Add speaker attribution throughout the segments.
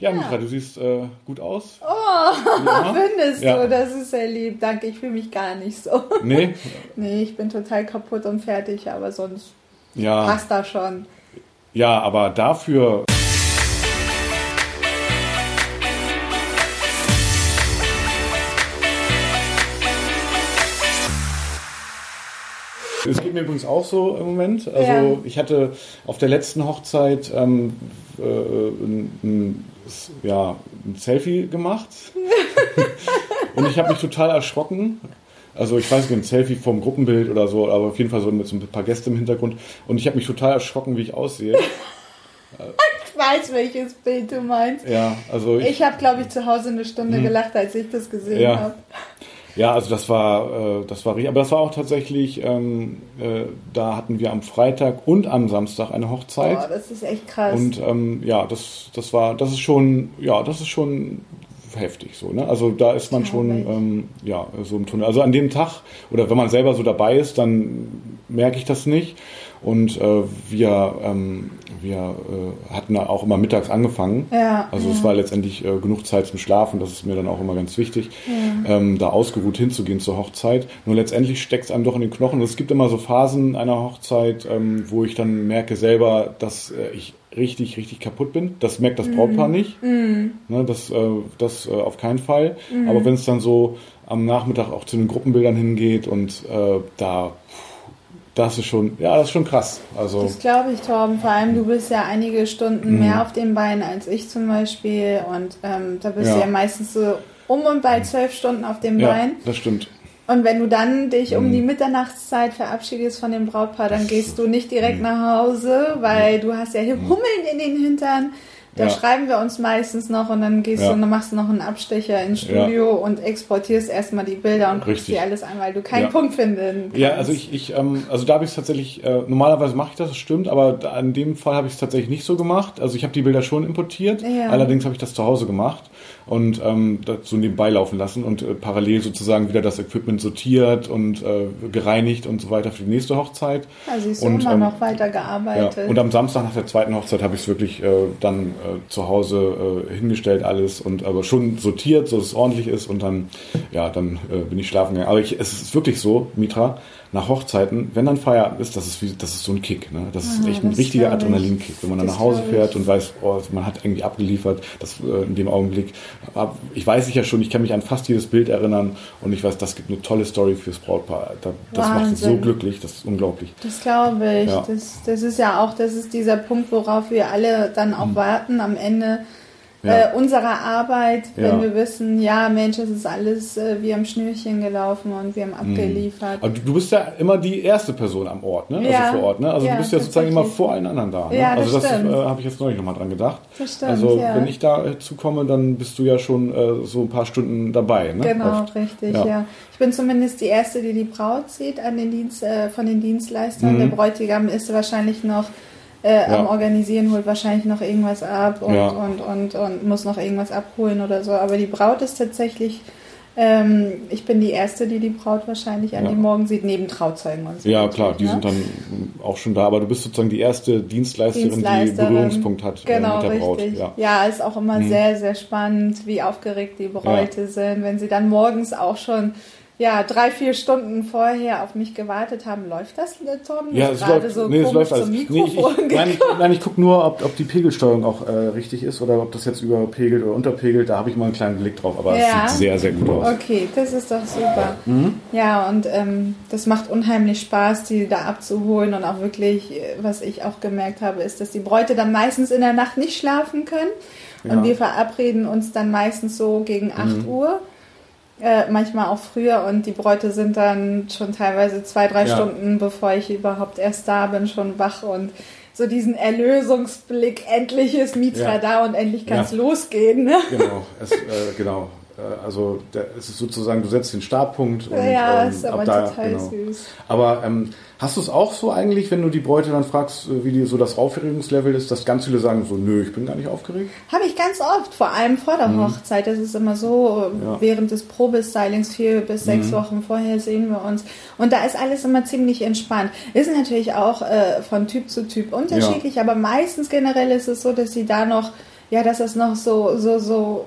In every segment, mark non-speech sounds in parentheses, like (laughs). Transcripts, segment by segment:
Speaker 1: Ja, Mitra, du siehst äh, gut aus.
Speaker 2: Oh, ja. (laughs) findest ja. du? Das ist sehr lieb. Danke, ich fühle mich gar nicht so.
Speaker 1: Nee? (laughs)
Speaker 2: nee, ich bin total kaputt und fertig, aber sonst ja. passt das schon.
Speaker 1: Ja, aber dafür Es geht mir übrigens auch so im Moment. Also ja. ich hatte auf der letzten Hochzeit ähm, äh, ein, ein, ja, ein Selfie gemacht (laughs) und ich habe mich total erschrocken. Also ich weiß nicht, ein Selfie vom Gruppenbild oder so, aber auf jeden Fall so mit so ein paar Gästen im Hintergrund. Und ich habe mich total erschrocken, wie ich aussehe. (laughs)
Speaker 2: ich weiß, welches Bild du meinst.
Speaker 1: Ja, also
Speaker 2: ich, ich habe, glaube ich, zu Hause eine Stunde hm. gelacht, als ich das gesehen ja. habe.
Speaker 1: Ja, also das war, äh, das war richtig. Aber das war auch tatsächlich, ähm, äh, da hatten wir am Freitag und am Samstag eine Hochzeit.
Speaker 2: Oh, das ist echt krass.
Speaker 1: Und ähm, ja, das, das war, das ist schon, ja, das ist schon heftig so. Ne? Also da ist man schon ähm, ja so im Tunnel. Also an dem Tag oder wenn man selber so dabei ist, dann merke ich das nicht. Und äh, wir, ähm, wir äh, hatten da auch immer mittags angefangen.
Speaker 2: Ja,
Speaker 1: also
Speaker 2: ja.
Speaker 1: es war letztendlich äh, genug Zeit zum Schlafen, das ist mir dann auch immer ganz wichtig, ja. ähm, da ausgeruht hinzugehen zur Hochzeit. Nur letztendlich steckt es einem doch in den Knochen. Es gibt immer so Phasen einer Hochzeit, ähm, wo ich dann merke selber, dass äh, ich richtig, richtig kaputt bin. Das merkt das Brautpaar mm. nicht.
Speaker 2: Mm.
Speaker 1: Ne, das äh, das äh, auf keinen Fall. Mm. Aber wenn es dann so am Nachmittag auch zu den Gruppenbildern hingeht und äh, da das ist schon, ja, das ist schon krass. Also,
Speaker 2: das glaube ich, Torben. Vor allem, du bist ja einige Stunden mhm. mehr auf den Beinen als ich zum Beispiel. Und ähm, da bist ja. du ja meistens so um und bei zwölf Stunden auf dem
Speaker 1: ja,
Speaker 2: Bein.
Speaker 1: das stimmt.
Speaker 2: Und wenn du dann dich um mhm. die Mitternachtszeit verabschiedest von dem Brautpaar, dann gehst du nicht direkt mhm. nach Hause, weil du hast ja mhm. Hummeln in den Hintern. Da ja. schreiben wir uns meistens noch und dann gehst ja. du und dann machst du noch einen Abstecher ins Studio und exportierst erstmal die Bilder und guckst dir alles an, weil du keinen Punkt finden kannst.
Speaker 1: Ja, also ich, ich ähm, also da habe ich es tatsächlich, äh, normalerweise mache ich das, das stimmt, aber in dem Fall habe ich es tatsächlich nicht so gemacht. Also ich habe die Bilder schon importiert, allerdings habe ich das zu Hause gemacht und ähm, so nebenbei laufen lassen und äh, parallel sozusagen wieder das Equipment sortiert und äh, gereinigt und so weiter für die nächste Hochzeit.
Speaker 2: Also ist und, immer ähm, noch weiter gearbeitet.
Speaker 1: Ja, und am Samstag nach der zweiten Hochzeit habe ich es wirklich äh, dann äh, zu Hause äh, hingestellt alles und aber schon sortiert, so dass es ordentlich ist und dann ja dann äh, bin ich schlafen gegangen. Aber ich, es ist wirklich so, Mitra, nach Hochzeiten, wenn dann Feierabend ist, das ist wie, das ist so ein Kick. Ne? Das ist echt ein richtiger Adrenalinkick, wenn man dann nach Hause fährt und weiß, oh, man hat irgendwie abgeliefert. Das äh, in dem Augenblick. Ich weiß ich ja schon, ich kann mich an fast jedes Bild erinnern und ich weiß, das gibt eine tolle Story fürs Brautpaar. Das, das macht es so glücklich, das ist unglaublich.
Speaker 2: Das glaube ich. Ja. Das, das ist ja auch, das ist dieser Punkt, worauf wir alle dann auch mhm. warten am Ende ja. äh, unserer Arbeit, wenn ja. wir wissen, ja Mensch, es ist alles äh, wie am Schnürchen gelaufen und wir haben mhm. abgeliefert.
Speaker 1: Aber du bist ja immer die erste Person am Ort, ne? Also ja. vor Ort, ne? Also du bist ja sozusagen immer vor allen anderen da. Ne?
Speaker 2: Ja,
Speaker 1: das
Speaker 2: also das
Speaker 1: äh, habe ich jetzt neulich nochmal dran gedacht.
Speaker 2: Das stimmt,
Speaker 1: also wenn ich da äh, zukomme, dann bist du ja schon äh, so ein paar Stunden dabei, ne?
Speaker 2: Genau, Oft. richtig, ja. Ich bin zumindest die erste, die die Braut sieht an den Dienst, äh, von den Dienstleistern. Mhm. Der Bräutigam ist wahrscheinlich noch äh, ja. am Organisieren, holt wahrscheinlich noch irgendwas ab und, ja. und, und, und, muss noch irgendwas abholen oder so. Aber die Braut ist tatsächlich, ähm, ich bin die Erste, die die Braut wahrscheinlich an ja. dem Morgen sieht, neben Trauzeugen und so.
Speaker 1: Ja, klar, die ne? sind dann auch schon da, aber du bist sozusagen die erste Dienstleisterin, Dienstleisterin die Berührungspunkt hat
Speaker 2: genau,
Speaker 1: äh, mit der
Speaker 2: Braut. Richtig. Ja. ja, ist auch immer mhm. sehr, sehr spannend, wie aufgeregt die Bräute sind, wenn sie dann morgens auch schon ja, drei, vier Stunden vorher auf mich gewartet haben. Läuft das, Tom?
Speaker 1: Ja, es läuft, so nee, es läuft alles. Nee, ich, nein, ich, nein, ich gucke nur, ob, ob die Pegelsteuerung auch äh, richtig ist oder ob das jetzt überpegelt oder unterpegelt. Da habe ich mal einen kleinen Blick drauf, aber ja. es sieht sehr, sehr gut aus.
Speaker 2: Okay, das ist doch super. Mhm. Ja, und ähm, das macht unheimlich Spaß, die da abzuholen und auch wirklich, äh, was ich auch gemerkt habe, ist, dass die Bräute dann meistens in der Nacht nicht schlafen können. Ja. Und wir verabreden uns dann meistens so gegen 8 mhm. Uhr äh, manchmal auch früher und die Bräute sind dann schon teilweise zwei, drei ja. Stunden, bevor ich überhaupt erst da bin, schon wach und so diesen Erlösungsblick, endlich ist Mitra ja. da und endlich kann es ja. losgehen. Ne?
Speaker 1: Genau, es, äh, genau. Äh, also es ist sozusagen, du setzt den Startpunkt und
Speaker 2: ja, ähm, ist aber da, total genau. süß.
Speaker 1: Aber ähm, hast du es auch so eigentlich, wenn du die Bräute dann fragst, äh, wie die, so das Aufregungslevel ist, dass ganz viele sagen so, nö, ich bin gar nicht aufgeregt?
Speaker 2: Habe ich ganz oft, vor allem vor der mhm. Hochzeit. Das ist immer so, ja. während des Probestylings vier bis sechs mhm. Wochen vorher sehen wir uns. Und da ist alles immer ziemlich entspannt. Ist natürlich auch äh, von Typ zu Typ unterschiedlich, ja. aber meistens generell ist es so, dass sie da noch ja, dass es noch so, so, so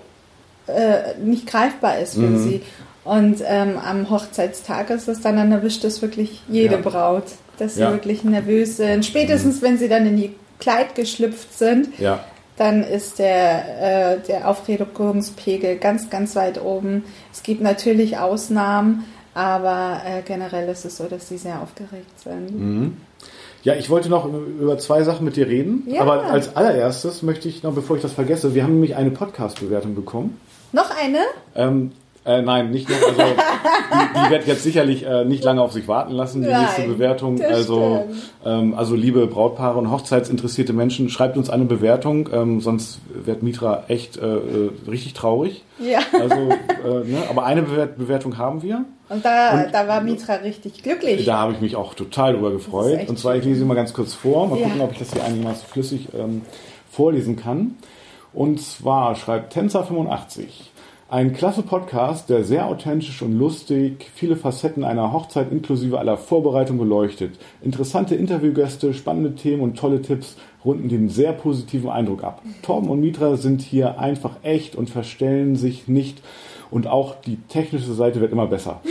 Speaker 2: äh, nicht greifbar ist für
Speaker 1: Mhm.
Speaker 2: sie. Und ähm, am Hochzeitstag ist es dann, dann erwischt es wirklich jede
Speaker 1: Ja.
Speaker 2: Braut, dass sie
Speaker 1: Ja.
Speaker 2: wirklich nervös sind. Spätestens, wenn sie dann in die Kleid geschlüpft sind,
Speaker 1: Ja.
Speaker 2: dann ist der, äh, der Aufregungspegel ganz, ganz weit oben. Es gibt natürlich Ausnahmen, aber äh, generell ist es so, dass sie sehr aufgeregt sind.
Speaker 1: Mhm. Ja, ich wollte noch über zwei Sachen mit dir reden.
Speaker 2: Ja.
Speaker 1: Aber als allererstes möchte ich noch, bevor ich das vergesse, wir haben nämlich eine Podcast-Bewertung bekommen.
Speaker 2: Noch eine?
Speaker 1: Ähm, äh, nein, nicht nur. Also, die, die wird jetzt sicherlich äh, nicht lange auf sich warten lassen, die
Speaker 2: Nein,
Speaker 1: nächste Bewertung. Also, ähm, also liebe Brautpaare und hochzeitsinteressierte Menschen, schreibt uns eine Bewertung, ähm, sonst wird Mitra echt äh, äh, richtig traurig.
Speaker 2: Ja.
Speaker 1: Also, äh, ne? aber eine Bewert Bewertung haben wir.
Speaker 2: Und da,
Speaker 1: Und-
Speaker 2: da war Mitra richtig glücklich.
Speaker 1: Da habe ich mich auch total drüber gefreut. Und zwar, ich lese sie mal ganz kurz vor. Mal
Speaker 2: Ja.
Speaker 1: gucken, ob ich das hier einigermaßen flüssig ähm, vorlesen kann. Und zwar schreibt Tänzer85. Ein klasse Podcast, der sehr authentisch und lustig viele Facetten einer Hochzeit inklusive aller Vorbereitung beleuchtet. Interessante Interviewgäste, spannende Themen und tolle Tipps runden den sehr positiven Eindruck ab. Torben und Mitra sind hier einfach echt und verstellen sich nicht und auch die technische Seite wird immer besser. (laughs)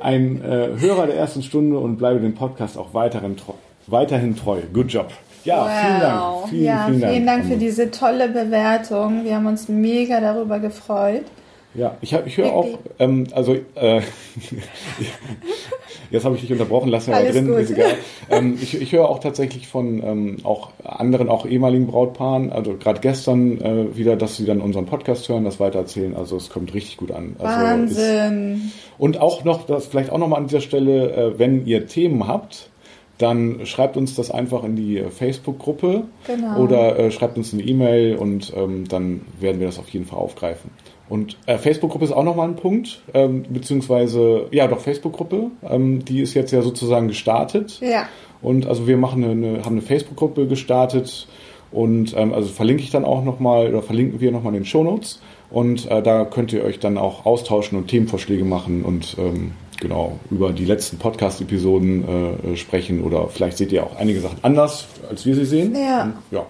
Speaker 1: Ein äh, Hörer der ersten Stunde und bleibe dem Podcast auch weiterhin treu. Weiterhin treu. Good job. Ja, vielen Dank. Vielen,
Speaker 2: ja,
Speaker 1: vielen,
Speaker 2: vielen Dank für
Speaker 1: Dank.
Speaker 2: diese tolle Bewertung. Wir haben uns mega darüber gefreut.
Speaker 1: Ja, ich, hab, ich höre auch, ähm, also äh, (laughs) jetzt habe ich dich unterbrochen, lass ja
Speaker 2: Alles
Speaker 1: drin,
Speaker 2: gut.
Speaker 1: ist egal. Ähm, ich, ich höre auch tatsächlich von ähm, auch anderen, auch ehemaligen Brautpaaren, also gerade gestern äh, wieder, dass sie dann unseren Podcast hören, das weitererzählen. Also es kommt richtig gut an. Also Ist,
Speaker 2: Wahnsinn.
Speaker 1: Und auch noch, das vielleicht auch nochmal an dieser Stelle, äh, wenn ihr Themen habt, dann schreibt uns das einfach in die äh, Facebook-Gruppe
Speaker 2: Genau.
Speaker 1: oder äh, schreibt uns eine E-Mail und ähm, dann werden wir das auf jeden Fall aufgreifen. Und äh, Facebook-Gruppe ist auch nochmal ein Punkt, ähm, beziehungsweise, ja doch, Facebook-Gruppe, ähm, die ist jetzt ja sozusagen gestartet.
Speaker 2: Ja.
Speaker 1: Und also wir machen eine, haben eine Facebook-Gruppe gestartet und ähm, also verlinke ich dann auch nochmal oder verlinken wir nochmal in den Shownotes. Und äh, da könnt ihr euch dann auch austauschen und Themenvorschläge machen und ähm, genau über die letzten Podcast-Episoden äh, sprechen oder vielleicht seht ihr auch einige Sachen anders, als wir sie sehen.
Speaker 2: Ja.
Speaker 1: Und, ja.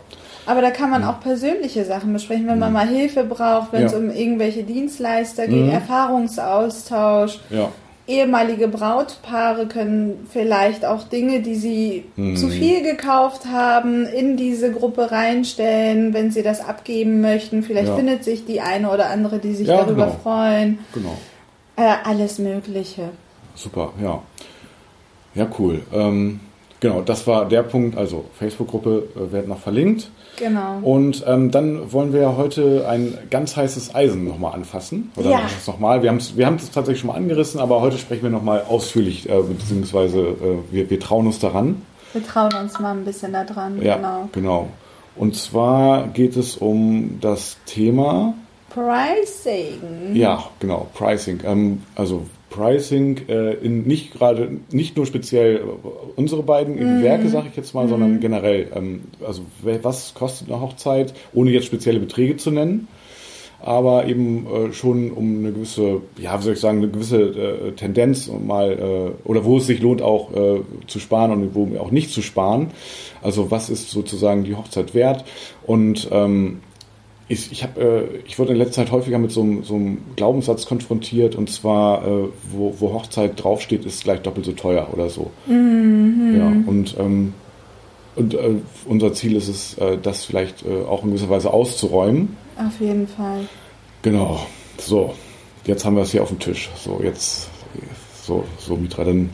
Speaker 2: Aber da kann man auch persönliche Sachen besprechen, wenn man mal Hilfe braucht, wenn es
Speaker 1: Ja.
Speaker 2: um irgendwelche Dienstleister geht,
Speaker 1: Mhm.
Speaker 2: Erfahrungsaustausch.
Speaker 1: ja.
Speaker 2: Ehemalige Brautpaare können vielleicht auch Dinge, die sie
Speaker 1: Mhm.
Speaker 2: zu viel gekauft haben, in diese Gruppe reinstellen, wenn sie das abgeben möchten. Vielleicht
Speaker 1: Ja.
Speaker 2: findet sich die eine oder andere, die sich darüber
Speaker 1: genau.
Speaker 2: freuen.
Speaker 1: Genau.
Speaker 2: Äh, alles Mögliche.
Speaker 1: Super, ja. Ja, cool. Ähm, genau, das war der Punkt. Also Facebook-Gruppe äh, wird noch verlinkt.
Speaker 2: Genau.
Speaker 1: Und ähm, dann wollen wir ja heute ein ganz heißes Eisen nochmal anfassen. Oder
Speaker 2: Ja.
Speaker 1: nochmal. Wir haben es wir tatsächlich schon mal angerissen, aber heute sprechen wir nochmal ausführlich, äh, beziehungsweise äh, wir, wir trauen uns daran.
Speaker 2: Wir trauen uns mal ein bisschen da dran.
Speaker 1: Ja,
Speaker 2: Genau.
Speaker 1: genau. Und zwar geht es um das Thema,
Speaker 2: Pricing.
Speaker 1: ja, genau, Pricing. Ähm, also Pricing äh, in nicht gerade, nicht nur speziell äh, unsere beiden
Speaker 2: Mhm.
Speaker 1: Werke, sage ich jetzt mal, sondern generell. Ähm, also was kostet eine Hochzeit, ohne jetzt spezielle Beträge zu nennen, aber eben äh, schon um eine gewisse, ja, wie soll ich sagen, eine gewisse äh, Tendenz um mal äh, oder wo es sich lohnt auch äh, zu sparen und wo auch nicht zu sparen. Also was ist sozusagen die Hochzeit wert und ähm, ich, ich, hab, äh, ich wurde in letzter Zeit häufiger mit so, einem- so einem Glaubenssatz konfrontiert und zwar, äh, wo, wo Hochzeit draufsteht, ist gleich doppelt so teuer oder so. Ja, und, ähm, und äh, unser Ziel ist es, äh, das vielleicht äh, auch in gewisser Weise auszuräumen.
Speaker 2: Auf jeden Fall.
Speaker 1: Genau. So, jetzt haben wir es hier auf dem Tisch. So, jetzt, so, so Mitra, dann.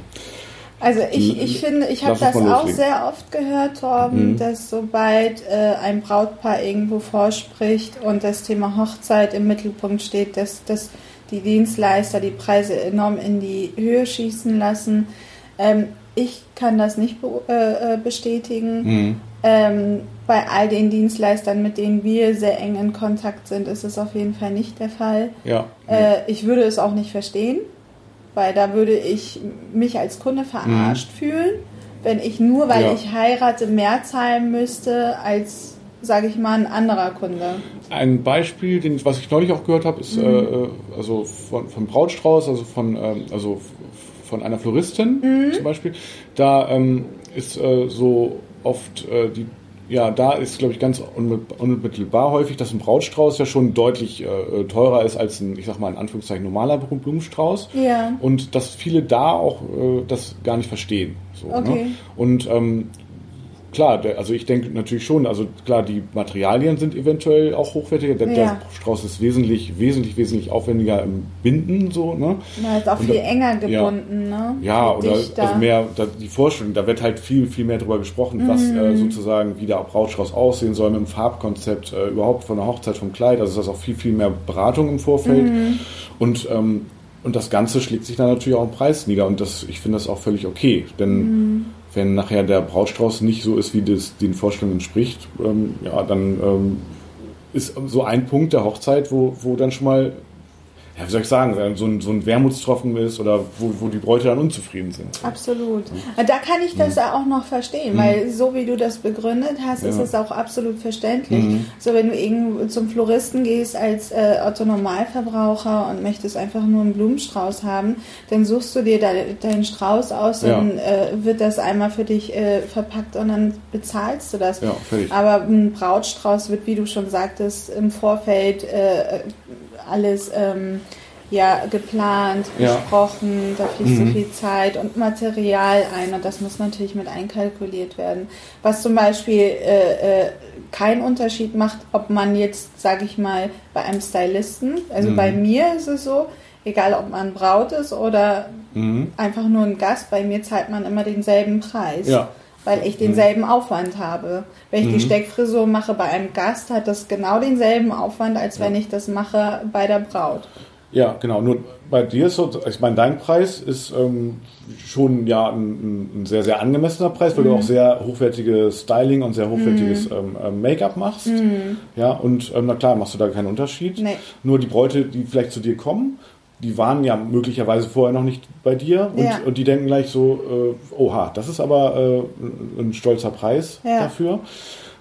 Speaker 2: Also ich, ich finde, ich habe das auch sehr oft gehört, Torben,
Speaker 1: Mhm.
Speaker 2: dass sobald äh, ein Brautpaar irgendwo vorspricht und das Thema Hochzeit im Mittelpunkt steht, dass, dass die Dienstleister die Preise enorm in die Höhe schießen lassen. Ähm, ich kann das nicht be äh, äh, bestätigen.
Speaker 1: Mhm.
Speaker 2: Ähm, bei all den Dienstleistern, mit denen wir sehr eng in Kontakt sind, ist es auf jeden Fall nicht der Fall.
Speaker 1: Ja.
Speaker 2: Äh, ich würde es auch nicht verstehen, weil da würde ich mich als Kunde verarscht fühlen, wenn ich nur, weil
Speaker 1: Mhm. Ja.
Speaker 2: ich heirate, mehr zahlen müsste als, sage ich mal, ein anderer Kunde.
Speaker 1: Ein Beispiel, den, was ich neulich auch gehört habe, ist äh, äh, also von, von Brautstrauß, also von, ähm, also von einer Floristin zum Beispiel. Da ähm, ist äh, so oft äh, die ja, da ist, glaube ich, ganz unmittelbar häufig, dass ein Brautstrauß ja schon deutlich äh, teurer ist als ein, ich sag mal in Anführungszeichen, normaler Blumenstrauß.
Speaker 2: Ja.
Speaker 1: Und dass viele da auch äh, das gar nicht verstehen. So, ne?
Speaker 2: Okay.
Speaker 1: ne? Und ähm, klar, der, also ich denke natürlich schon, also klar, die Materialien sind eventuell auch hochwertiger. Der,
Speaker 2: Ja.
Speaker 1: der Strauß ist wesentlich, wesentlich, wesentlich aufwendiger im Binden, so, ne?
Speaker 2: Na, ist auch
Speaker 1: Und
Speaker 2: viel
Speaker 1: da-
Speaker 2: enger gebunden, ne?
Speaker 1: Ja, oder
Speaker 2: dichter.
Speaker 1: also mehr da, die Vorstellung, da wird halt viel, viel mehr drüber gesprochen, was
Speaker 2: Mhm.
Speaker 1: äh, sozusagen wie der Brautstrauß aussehen soll mit dem Farbkonzept, äh, überhaupt von der Hochzeit, vom Kleid. Also das ist auch viel, viel mehr Beratung im Vorfeld.
Speaker 2: Mhm.
Speaker 1: Und, ähm, und das Ganze schlägt sich dann natürlich auch im Preis nieder. Und das, ich finde das auch völlig okay. Denn
Speaker 2: Mhm.
Speaker 1: Wenn nachher der Brautstrauß nicht so ist, wie das den Vorstellungen entspricht, ähm, ja, dann ähm, ist so ein Punkt der Hochzeit, wo, wo dann schon mal, ja, wie soll ich sagen, so ein, so ein Wermutstropfen ist oder wo, wo die Bräute dann unzufrieden sind.
Speaker 2: Absolut. Da kann ich das ja auch noch verstehen, weil so wie du das begründet hast, ist
Speaker 1: Ja.
Speaker 2: es auch absolut verständlich. So wenn du irgendwo zum Floristen gehst als äh, Otto Normalverbraucher und möchtest einfach nur einen Blumenstrauß haben, dann suchst du dir da, deinen Strauß aus,
Speaker 1: Ja.
Speaker 2: dann äh, wird das einmal für dich äh, verpackt und dann bezahlst du das.
Speaker 1: Ja, fertig.
Speaker 2: Aber ein Brautstrauß wird, wie du schon sagtest, im Vorfeld äh, alles ähm, ja, geplant,
Speaker 1: Ja.
Speaker 2: besprochen, da fließt
Speaker 1: Mhm.
Speaker 2: so viel Zeit und Material ein und das muss natürlich mit einkalkuliert werden. Was zum Beispiel äh, äh, keinen Unterschied macht, ob man jetzt, sage ich mal, bei einem Stylisten, also
Speaker 1: Mhm.
Speaker 2: bei mir ist es so, egal ob man Braut ist oder
Speaker 1: Mhm.
Speaker 2: einfach nur ein Gast, bei mir zahlt man immer denselben Preis.
Speaker 1: Ja.
Speaker 2: Weil ich denselben Aufwand habe. Wenn ich die
Speaker 1: Mhm.
Speaker 2: Steckfrisur mache bei einem Gast, hat das genau denselben Aufwand, als wenn ich das mache bei der Braut.
Speaker 1: Ja, genau. Nur bei dir ist so, ich meine, dein Preis ist ähm, schon ja ein, ein sehr, sehr angemessener Preis, weil
Speaker 2: Mhm.
Speaker 1: du auch sehr hochwertiges Styling und sehr hochwertiges ähm, ähm, Make-up machst. Ja, und ähm, na klar, machst du da keinen Unterschied.
Speaker 2: Mhm. Nee.
Speaker 1: Nur die Bräute, die vielleicht zu dir kommen, die waren ja möglicherweise vorher noch nicht bei dir und,
Speaker 2: Ja.
Speaker 1: und die denken gleich so, äh, oha, das ist aber äh, ein stolzer Preis
Speaker 2: Ja.
Speaker 1: dafür.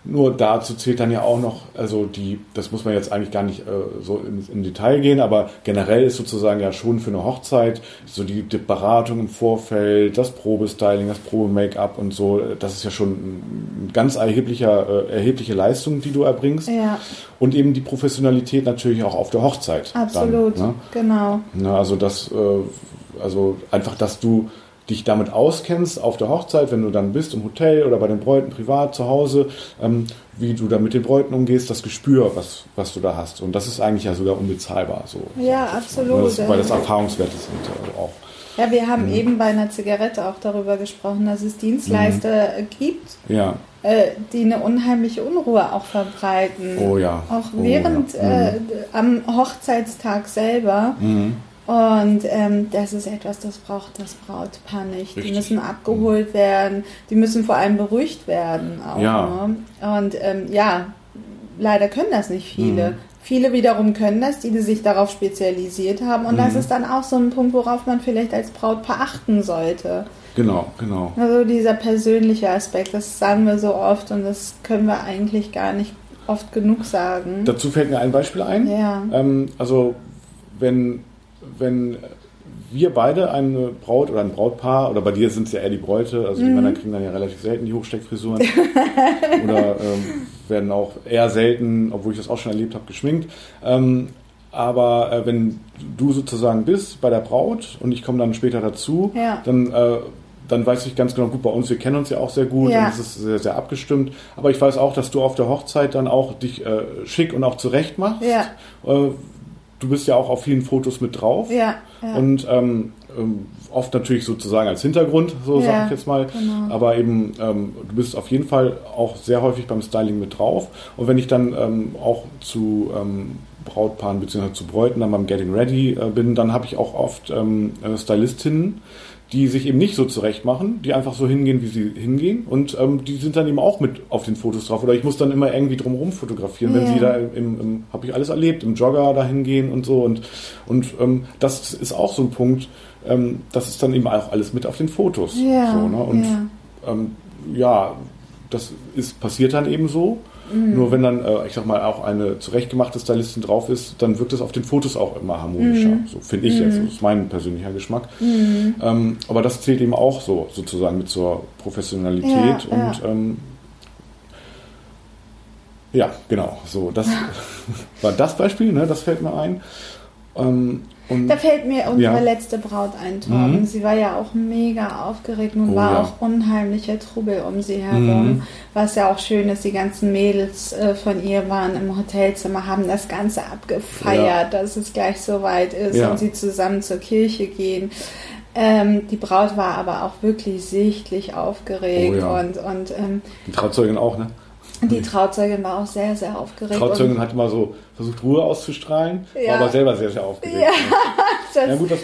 Speaker 1: Nur dazu zählt dann ja auch noch, also die, das muss man jetzt eigentlich gar nicht äh, so in, in Detail gehen, aber generell ist sozusagen ja schon für eine Hochzeit so die, die Beratung im Vorfeld, das Probestyling, das Probe-Make-up und so, das ist ja schon ein ganz erheblicher, äh, erhebliche Leistung, die du erbringst.
Speaker 2: Ja,
Speaker 1: Und eben die Professionalität natürlich auch auf der Hochzeit.
Speaker 2: absolut.
Speaker 1: Dann, ne?
Speaker 2: Genau.
Speaker 1: Na, also das, äh, also einfach, dass du dich damit auskennst auf der Hochzeit, wenn du dann bist im Hotel oder bei den Bräuten privat zu Hause, ähm, wie du da mit den Bräuten umgehst, das Gespür, was, was du da hast. Und das ist eigentlich ja sogar unbezahlbar. So,
Speaker 2: Ja,
Speaker 1: so,
Speaker 2: absolut.
Speaker 1: Das, weil das Erfahrungswerte sind äh, auch.
Speaker 2: Ja, wir
Speaker 1: Mhm.
Speaker 2: haben eben bei einer Zigarette auch darüber gesprochen, dass es Dienstleister gibt,
Speaker 1: Ja,
Speaker 2: äh, die eine unheimliche Unruhe auch verbreiten.
Speaker 1: oh ja.
Speaker 2: Auch
Speaker 1: oh,
Speaker 2: während
Speaker 1: ja.
Speaker 2: äh, am Hochzeitstag selber. Und ähm, das ist etwas, das braucht das Brautpaar nicht. Die
Speaker 1: Richtig.
Speaker 2: müssen abgeholt werden, die müssen vor allem beruhigt werden. Auch,
Speaker 1: Ja.
Speaker 2: Ne? Und ähm, ja, leider können das nicht viele.
Speaker 1: Mhm.
Speaker 2: Viele wiederum können das, die, die sich darauf spezialisiert haben. Und das
Speaker 1: Mhm.
Speaker 2: ist dann auch so ein Punkt, worauf man vielleicht als Brautpaar achten sollte.
Speaker 1: Genau, genau.
Speaker 2: Also dieser persönliche Aspekt, das sagen wir so oft und das können wir eigentlich gar nicht oft genug sagen.
Speaker 1: Dazu fällt mir ein Beispiel ein.
Speaker 2: Ja.
Speaker 1: Ähm, also wenn, wenn wir beide eine Braut oder ein Brautpaar, oder bei dir sind es ja eher die Bräute, also die
Speaker 2: Mhm.
Speaker 1: Männer kriegen dann ja relativ selten die Hochsteckfrisuren (laughs) oder ähm, werden auch eher selten, obwohl ich das auch schon erlebt habe, geschminkt. Ähm, aber äh, wenn du sozusagen bist bei der Braut und ich komme dann später dazu,
Speaker 2: Ja.
Speaker 1: dann äh, dann weiß ich ganz genau, gut, bei uns, wir kennen uns ja auch sehr gut
Speaker 2: Ja.
Speaker 1: und es ist sehr, sehr abgestimmt. Aber ich weiß auch, dass du auf der Hochzeit dann auch dich äh, schick und auch zurecht machst.
Speaker 2: Ja.
Speaker 1: Äh, du bist ja auch auf vielen Fotos mit drauf.
Speaker 2: Ja, ja.
Speaker 1: Und ähm, ähm, oft natürlich sozusagen als Hintergrund, so
Speaker 2: Ja,
Speaker 1: sage ich jetzt mal.
Speaker 2: genau.
Speaker 1: Aber eben, ähm, du bist auf jeden Fall auch sehr häufig beim Styling mit drauf. Und wenn ich dann ähm, auch zu ähm, Brautpaaren bzw. zu Bräuten dann beim Getting Ready äh, bin, dann habe ich auch oft ähm, äh, Stylistinnen, die sich eben nicht so zurecht machen, die einfach so hingehen, wie sie hingehen. Und ähm, die sind dann eben auch mit auf den Fotos drauf. Oder ich muss dann immer irgendwie drumherum fotografieren, wenn
Speaker 2: Ja.
Speaker 1: sie da im, im habe ich alles erlebt, im Jogger da hingehen und so. Und, und ähm, das ist auch so ein Punkt, ähm, das ist dann eben auch alles mit auf den Fotos.
Speaker 2: Ja,
Speaker 1: so, ne? Und
Speaker 2: ja.
Speaker 1: ähm, ja, das ist passiert dann eben so.
Speaker 2: Mhm.
Speaker 1: Nur wenn dann, äh, ich sag mal, auch eine zurechtgemachte Stylistin drauf ist, dann wirkt es auf den Fotos auch immer harmonischer.
Speaker 2: Mhm.
Speaker 1: So finde ich jetzt. Das ist mein persönlicher Geschmack. Ähm, aber das zählt eben auch so sozusagen mit zur Professionalität.
Speaker 2: Ja,
Speaker 1: und Ähm, Ja, genau. So, das (laughs) war das Beispiel, ne? das fällt mir ein. Ähm,
Speaker 2: und da fällt mir unsere ja. letzte Braut ein, Torben. Mhm. Sie war ja auch mega aufgeregt und oh, war ja. auch unheimlicher Trubel um sie herum. Mhm. Was ja auch schön ist, die ganzen Mädels äh, von ihr waren im Hotelzimmer, haben das Ganze abgefeiert, ja. dass es gleich so weit ist und sie zusammen zur Kirche gehen. Ähm, die Braut war aber auch wirklich sichtlich aufgeregt oh, und, und ähm,
Speaker 1: die Trauzeugin auch, ne?
Speaker 2: Die Trauzeugin war auch sehr, sehr aufgeregt.
Speaker 1: Die Trauzeugin hat immer so versucht, Ruhe auszustrahlen, ja. war aber selber sehr, sehr aufgeregt.
Speaker 2: Ja, (laughs) das, ja gut, das,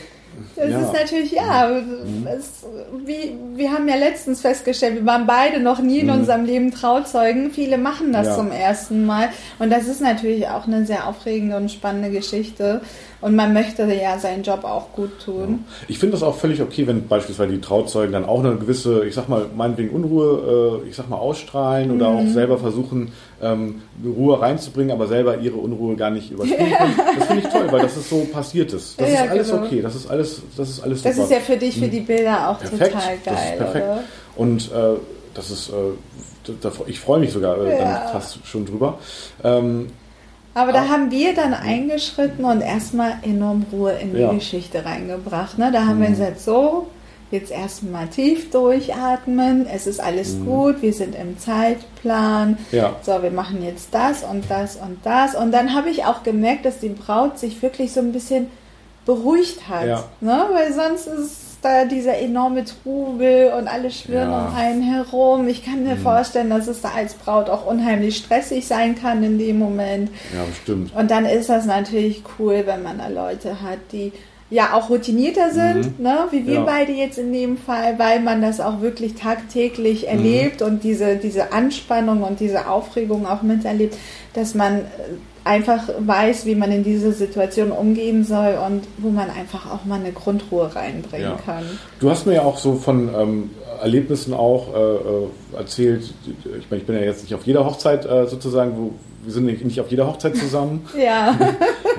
Speaker 2: das ja. ist natürlich, ja, mhm. es, wie, wir haben ja letztens festgestellt, wir waren beide noch nie in mhm. unserem Leben Trauzeugen. Viele machen das zum ersten Mal. Und das ist natürlich auch eine sehr aufregende und spannende Geschichte. Und man möchte ja seinen Job auch gut tun.
Speaker 1: Ja. Ich finde das auch völlig okay, wenn beispielsweise die Trauzeugen dann auch eine gewisse, ich sag mal, meinetwegen Unruhe, äh, ich sag mal, ausstrahlen mhm. oder auch mhm. selber versuchen, ähm, Ruhe reinzubringen, aber selber ihre Unruhe gar nicht überspielen können. Das finde ich toll, weil das ist so passiert ist. Das ja, ist alles genau. okay. Das ist alles, das ist alles
Speaker 2: super. Das ist ja für dich, für die Bilder auch perfekt. total geil. Perfekt. Oder?
Speaker 1: Und äh, das ist, äh, ich freue mich sogar äh, ja. dann fast schon drüber. Ähm,
Speaker 2: aber da haben wir dann eingeschritten und erstmal enorm Ruhe in die ja. Geschichte reingebracht. Ne? Da haben mhm. wir gesagt, so, jetzt erstmal tief durchatmen, es ist alles mhm. gut, wir sind im Zeitplan. Ja. So, wir machen jetzt das und das und das. Und dann habe ich auch gemerkt, dass die Braut sich wirklich so ein bisschen beruhigt hat. Ja. Ne? Weil sonst ist da dieser enorme Trubel und alle schwirren ja. um einen herum. Ich kann mir mhm. vorstellen, dass es da als Braut auch unheimlich stressig sein kann in dem Moment.
Speaker 1: Ja, bestimmt.
Speaker 2: Und dann ist das natürlich cool, wenn man da Leute hat, die ja auch routinierter sind, mhm. ne, wie wir ja. beide jetzt in dem Fall, weil man das auch wirklich tagtäglich mhm. erlebt mhm. und diese, diese Anspannung und diese Aufregung auch miterlebt, dass man äh, einfach weiß, wie man in diese Situation umgehen soll und wo man einfach auch mal eine Grundruhe reinbringen ja. kann.
Speaker 1: Du hast mir ja auch so von ähm, Erlebnissen auch äh, äh erzählt. Ich meine, ich bin ja jetzt nicht auf jeder Hochzeit äh, sozusagen, wo wir sind nicht, auf jeder Hochzeit zusammen. (laughs)
Speaker 2: ja. (laughs)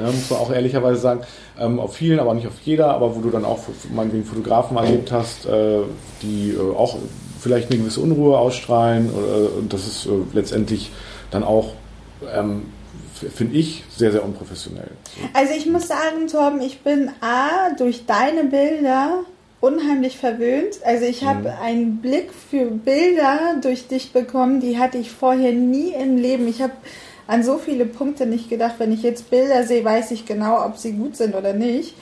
Speaker 1: ja. Muss man auch ehrlicherweise sagen. Ähm, auf vielen, aber nicht auf jeder, aber wo du dann auch meinetwegen Fotografen erlebt hast, äh, die äh, auch vielleicht eine gewisse Unruhe ausstrahlen. und das ist äh, letztendlich dann auch ähm, finde ich, sehr, sehr unprofessionell.
Speaker 2: Also ich muss sagen, Torben, ich bin A, durch deine Bilder unheimlich verwöhnt. Also ich habe mhm. einen Blick für Bilder durch dich bekommen, die hatte ich vorher nie im Leben. Ich habe an so viele Punkte nicht gedacht. Wenn ich jetzt Bilder sehe, weiß ich genau, ob sie gut sind oder nicht.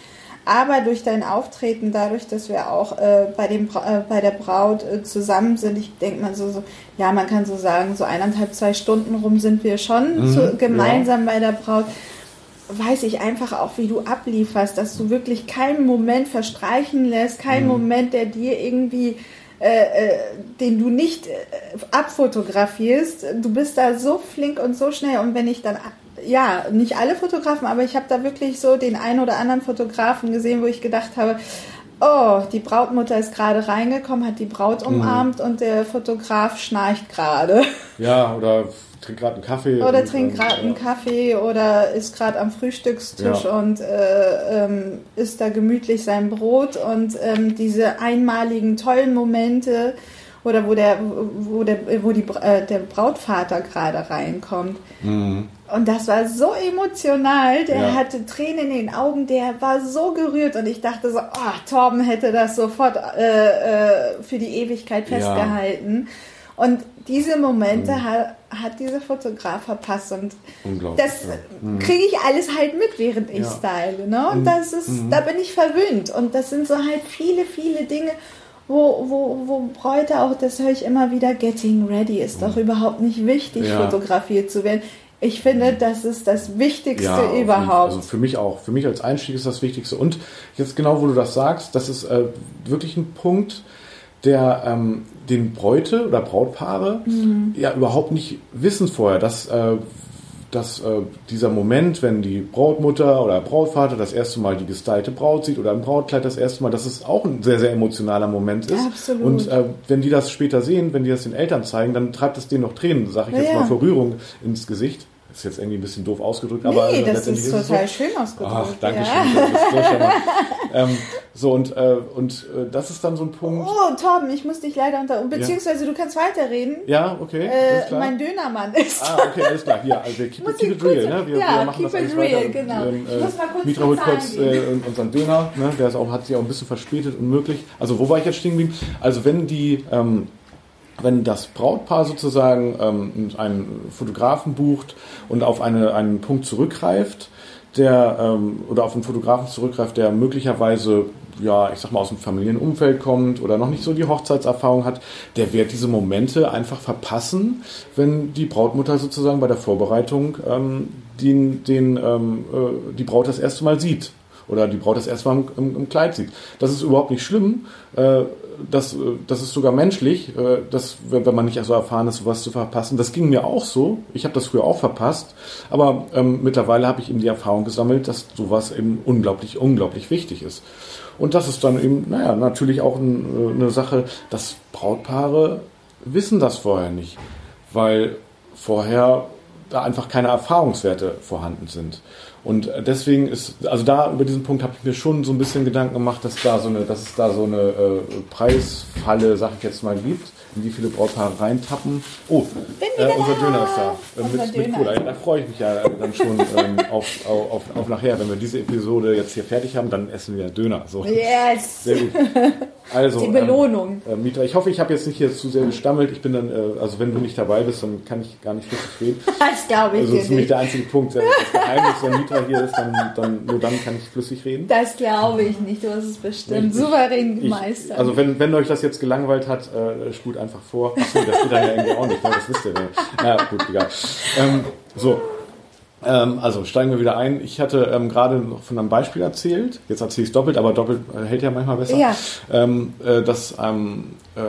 Speaker 2: Aber durch dein Auftreten, dadurch, dass wir auch äh, bei, dem, äh, bei der Braut äh, zusammen sind, ich denke mal so, so, ja, man kann so sagen, so eineinhalb, zwei Stunden rum sind wir schon mhm, zu, gemeinsam ja. bei der Braut weiß ich einfach auch, wie du ablieferst, dass du wirklich keinen Moment verstreichen lässt, keinen mhm. Moment, der dir irgendwie, äh, äh, den du nicht äh, abfotografierst. Du bist da so flink und so schnell und wenn ich dann ja, nicht alle Fotografen, aber ich habe da wirklich so den einen oder anderen Fotografen gesehen, wo ich gedacht habe, oh, die Brautmutter ist gerade reingekommen, hat die Braut mhm. umarmt mhm. und der Fotograf schnarcht gerade.
Speaker 1: Ja, oder trinkt gerade einen Kaffee.
Speaker 2: Oder trinkt gerade einen Kaffee oder ist gerade am Frühstückstisch ja. und äh, ähm, isst da gemütlich sein Brot und ähm, diese einmaligen tollen Momente oder wo der, wo der, wo die, äh, der Brautvater gerade reinkommt. Mhm. Und das war so emotional. Der ja. hatte Tränen in den Augen, der war so gerührt und ich dachte so, oh, Torben hätte das sofort äh, äh, für die Ewigkeit festgehalten. Ja. Und diese Momente mhm. hat, hat dieser Fotograf verpasst und das ja. mhm. kriege ich alles halt mit, während ich style. Ne? Und mhm. das ist, mhm. da bin ich verwöhnt. Und das sind so halt viele, viele Dinge wo, wo, wo Bräute auch, das höre ich immer wieder, getting ready ist doch mhm. überhaupt nicht wichtig, ja. fotografiert zu werden. Ich finde, das ist das Wichtigste ja, überhaupt.
Speaker 1: Also für mich auch. Für mich als Einstieg ist das Wichtigste. Und jetzt genau, wo du das sagst, das ist äh, wirklich ein Punkt, der ähm, den Bräute oder Brautpaare mhm. ja überhaupt nicht wissen vorher, dass äh, dass äh, dieser Moment, wenn die Brautmutter oder Brautvater das erste Mal die gestylte Braut sieht oder ein Brautkleid das erste Mal, dass es auch ein sehr, sehr emotionaler Moment ist.
Speaker 2: Absolut.
Speaker 1: Und äh, wenn die das später sehen, wenn die das den Eltern zeigen, dann treibt es denen noch Tränen, sage ich ja, jetzt mal, vor Rührung ins Gesicht. Ist jetzt irgendwie ein bisschen doof ausgedrückt, aber
Speaker 2: nee,
Speaker 1: äh,
Speaker 2: das ist total
Speaker 1: ist so.
Speaker 2: schön ausgedrückt.
Speaker 1: Ach, danke
Speaker 2: ja.
Speaker 1: schön. Das charmant. ähm, so und, äh, und äh, das ist dann so ein Punkt.
Speaker 2: Oh, Torben, ich muss dich leider unter... Beziehungsweise du kannst weiterreden.
Speaker 1: Ja, okay.
Speaker 2: Äh, mein Dönermann ist
Speaker 1: Ah, okay, alles klar. Hier, also keep, keep it real, ne? Wir,
Speaker 2: ja,
Speaker 1: wir machen
Speaker 2: keep
Speaker 1: das
Speaker 2: it real,
Speaker 1: weiter.
Speaker 2: genau.
Speaker 1: Ähm,
Speaker 2: Ich muss mal kurz
Speaker 1: Mitra holt kurz äh, unseren Döner, ne? Der ist auch, hat sich auch ein bisschen verspätet und möglich. Also wo war ich jetzt stehen geblieben? Also wenn die, ähm, wenn das Brautpaar sozusagen ähm, einen Fotografen bucht und auf eine, einen Punkt zurückgreift, der ähm, oder auf einen Fotografen zurückgreift, der möglicherweise ja, ich sag mal aus dem Familienumfeld kommt oder noch nicht so die Hochzeitserfahrung hat, der wird diese Momente einfach verpassen, wenn die Brautmutter sozusagen bei der Vorbereitung ähm, den, den, ähm, äh, die Braut das erste Mal sieht oder die Braut das erste Mal im, im, im Kleid sieht. Das ist überhaupt nicht schlimm. Äh, das, äh, das ist sogar menschlich, äh, dass, wenn man nicht so erfahren ist, sowas zu verpassen. Das ging mir auch so. Ich habe das früher auch verpasst. Aber ähm, mittlerweile habe ich eben die Erfahrung gesammelt, dass sowas eben unglaublich, unglaublich wichtig ist. Und das ist dann eben, naja, natürlich auch ein, äh, eine Sache, dass Brautpaare wissen das vorher nicht, weil vorher da einfach keine Erfahrungswerte vorhanden sind. Und deswegen ist, also da über diesen Punkt habe ich mir schon so ein bisschen Gedanken gemacht, dass da so eine, dass es da so eine äh, Preisfalle, sag ich jetzt mal, gibt, in die viele Brautpaare reintappen. Oh, äh, unser. Döner ist da. Äh, mit, mit Cola. Da freue ich mich ja dann schon ähm, (laughs) auf, auf, auf, nachher. Wenn wir diese Episode jetzt hier fertig haben, dann essen wir Döner. So.
Speaker 2: Yes!
Speaker 1: Sehr gut. (laughs) Also,
Speaker 2: Die Belohnung.
Speaker 1: Ähm, äh, Mitra, ich hoffe, ich habe jetzt nicht hier zu sehr gestammelt. Ich bin dann, äh, also wenn du nicht dabei bist, dann kann ich gar nicht richtig reden. (laughs)
Speaker 2: Das glaube ich
Speaker 1: Also das ist nämlich der einzige Punkt. Das Geheimnis, wenn Mitra hier ist, dann, dann nur dann kann ich flüssig reden.
Speaker 2: Das glaube ich nicht. Du hast es bestimmt
Speaker 1: Ich-
Speaker 2: souverän
Speaker 1: Ich,
Speaker 2: gemeistert.
Speaker 1: also wenn, wenn euch das jetzt gelangweilt hat, äh, spult einfach vor. Achso, das geht dann ja irgendwie auch nicht, ne? das wisst ihr. Ne? Na gut, egal. Ähm, so, ähm, also steigen wir wieder ein. Ich hatte ähm, gerade noch von einem Beispiel erzählt. Jetzt erzähle ich es doppelt, aber doppelt äh, hält ja manchmal besser.
Speaker 2: Ja.
Speaker 1: Ähm, äh, dass ähm, äh,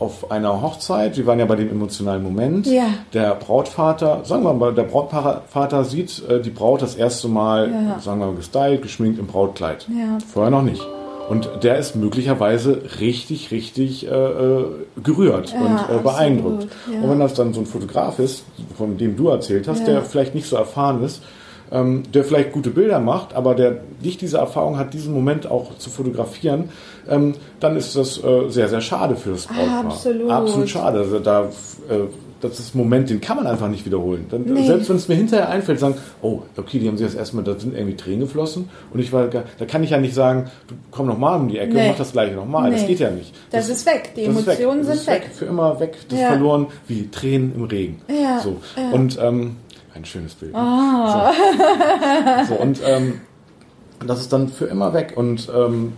Speaker 1: auf einer Hochzeit, wir waren ja bei dem emotionalen Moment,
Speaker 2: Ja.
Speaker 1: der Brautvater, sagen wir mal, der Brautvater sieht äh, die Braut das erste Mal,
Speaker 2: Ja.
Speaker 1: sagen wir mal, gestylt, geschminkt im Brautkleid.
Speaker 2: Ja.
Speaker 1: Vorher noch nicht. Und der ist möglicherweise richtig, richtig äh, äh, gerührt
Speaker 2: Ja,
Speaker 1: und äh,
Speaker 2: absolut,
Speaker 1: beeindruckt.
Speaker 2: ja.
Speaker 1: Und wenn das dann so ein Fotograf ist, von dem du erzählt hast,
Speaker 2: Ja.
Speaker 1: der vielleicht nicht so erfahren ist, ähm, der vielleicht gute Bilder macht, aber der nicht diese Erfahrung hat, diesen Moment auch zu fotografieren, ähm, dann ist das äh, sehr, sehr schade für das Brautpaar.
Speaker 2: Absolut.
Speaker 1: Absolut schade. Also da, äh, das ist ein Moment, den kann man einfach nicht wiederholen. Dann,
Speaker 2: Nee.
Speaker 1: Selbst wenn es mir hinterher einfällt, sagen, oh, okay, die haben sich das erstmal, da sind irgendwie Tränen geflossen und ich war, da kann ich ja nicht sagen, du komm noch mal um die Ecke
Speaker 2: Nee.
Speaker 1: und mach das gleiche nochmal. Das
Speaker 2: Nee.
Speaker 1: geht ja nicht.
Speaker 2: Das ist weg. Die
Speaker 1: das
Speaker 2: Emotionen
Speaker 1: Das
Speaker 2: sind
Speaker 1: ist
Speaker 2: weg.
Speaker 1: Für immer weg. Das
Speaker 2: Ja.
Speaker 1: verloren wie Tränen im Regen.
Speaker 2: Ja,
Speaker 1: So.
Speaker 2: ja.
Speaker 1: Und ähm, ein schönes Bild.
Speaker 2: Ah.
Speaker 1: So. (laughs) so und ähm, das ist dann für immer weg. Und ähm,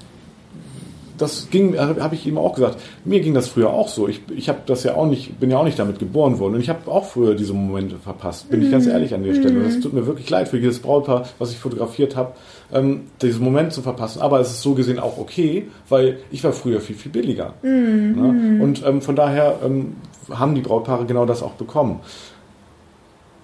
Speaker 1: das ging, habe ich ihm auch gesagt. Mir ging das früher auch so. Ich, ich habe das ja auch nicht, bin ja auch nicht damit geboren worden und ich habe auch früher diese Momente verpasst. Bin ich ganz ehrlich an der Stelle. Und es tut mir wirklich leid für jedes Brautpaar, was ich fotografiert habe, ähm, diesen Moment zu verpassen. Aber es ist so gesehen auch okay, weil ich war früher viel viel billiger. Ne? Und ähm, von daher ähm, haben die Brautpaare genau das auch bekommen.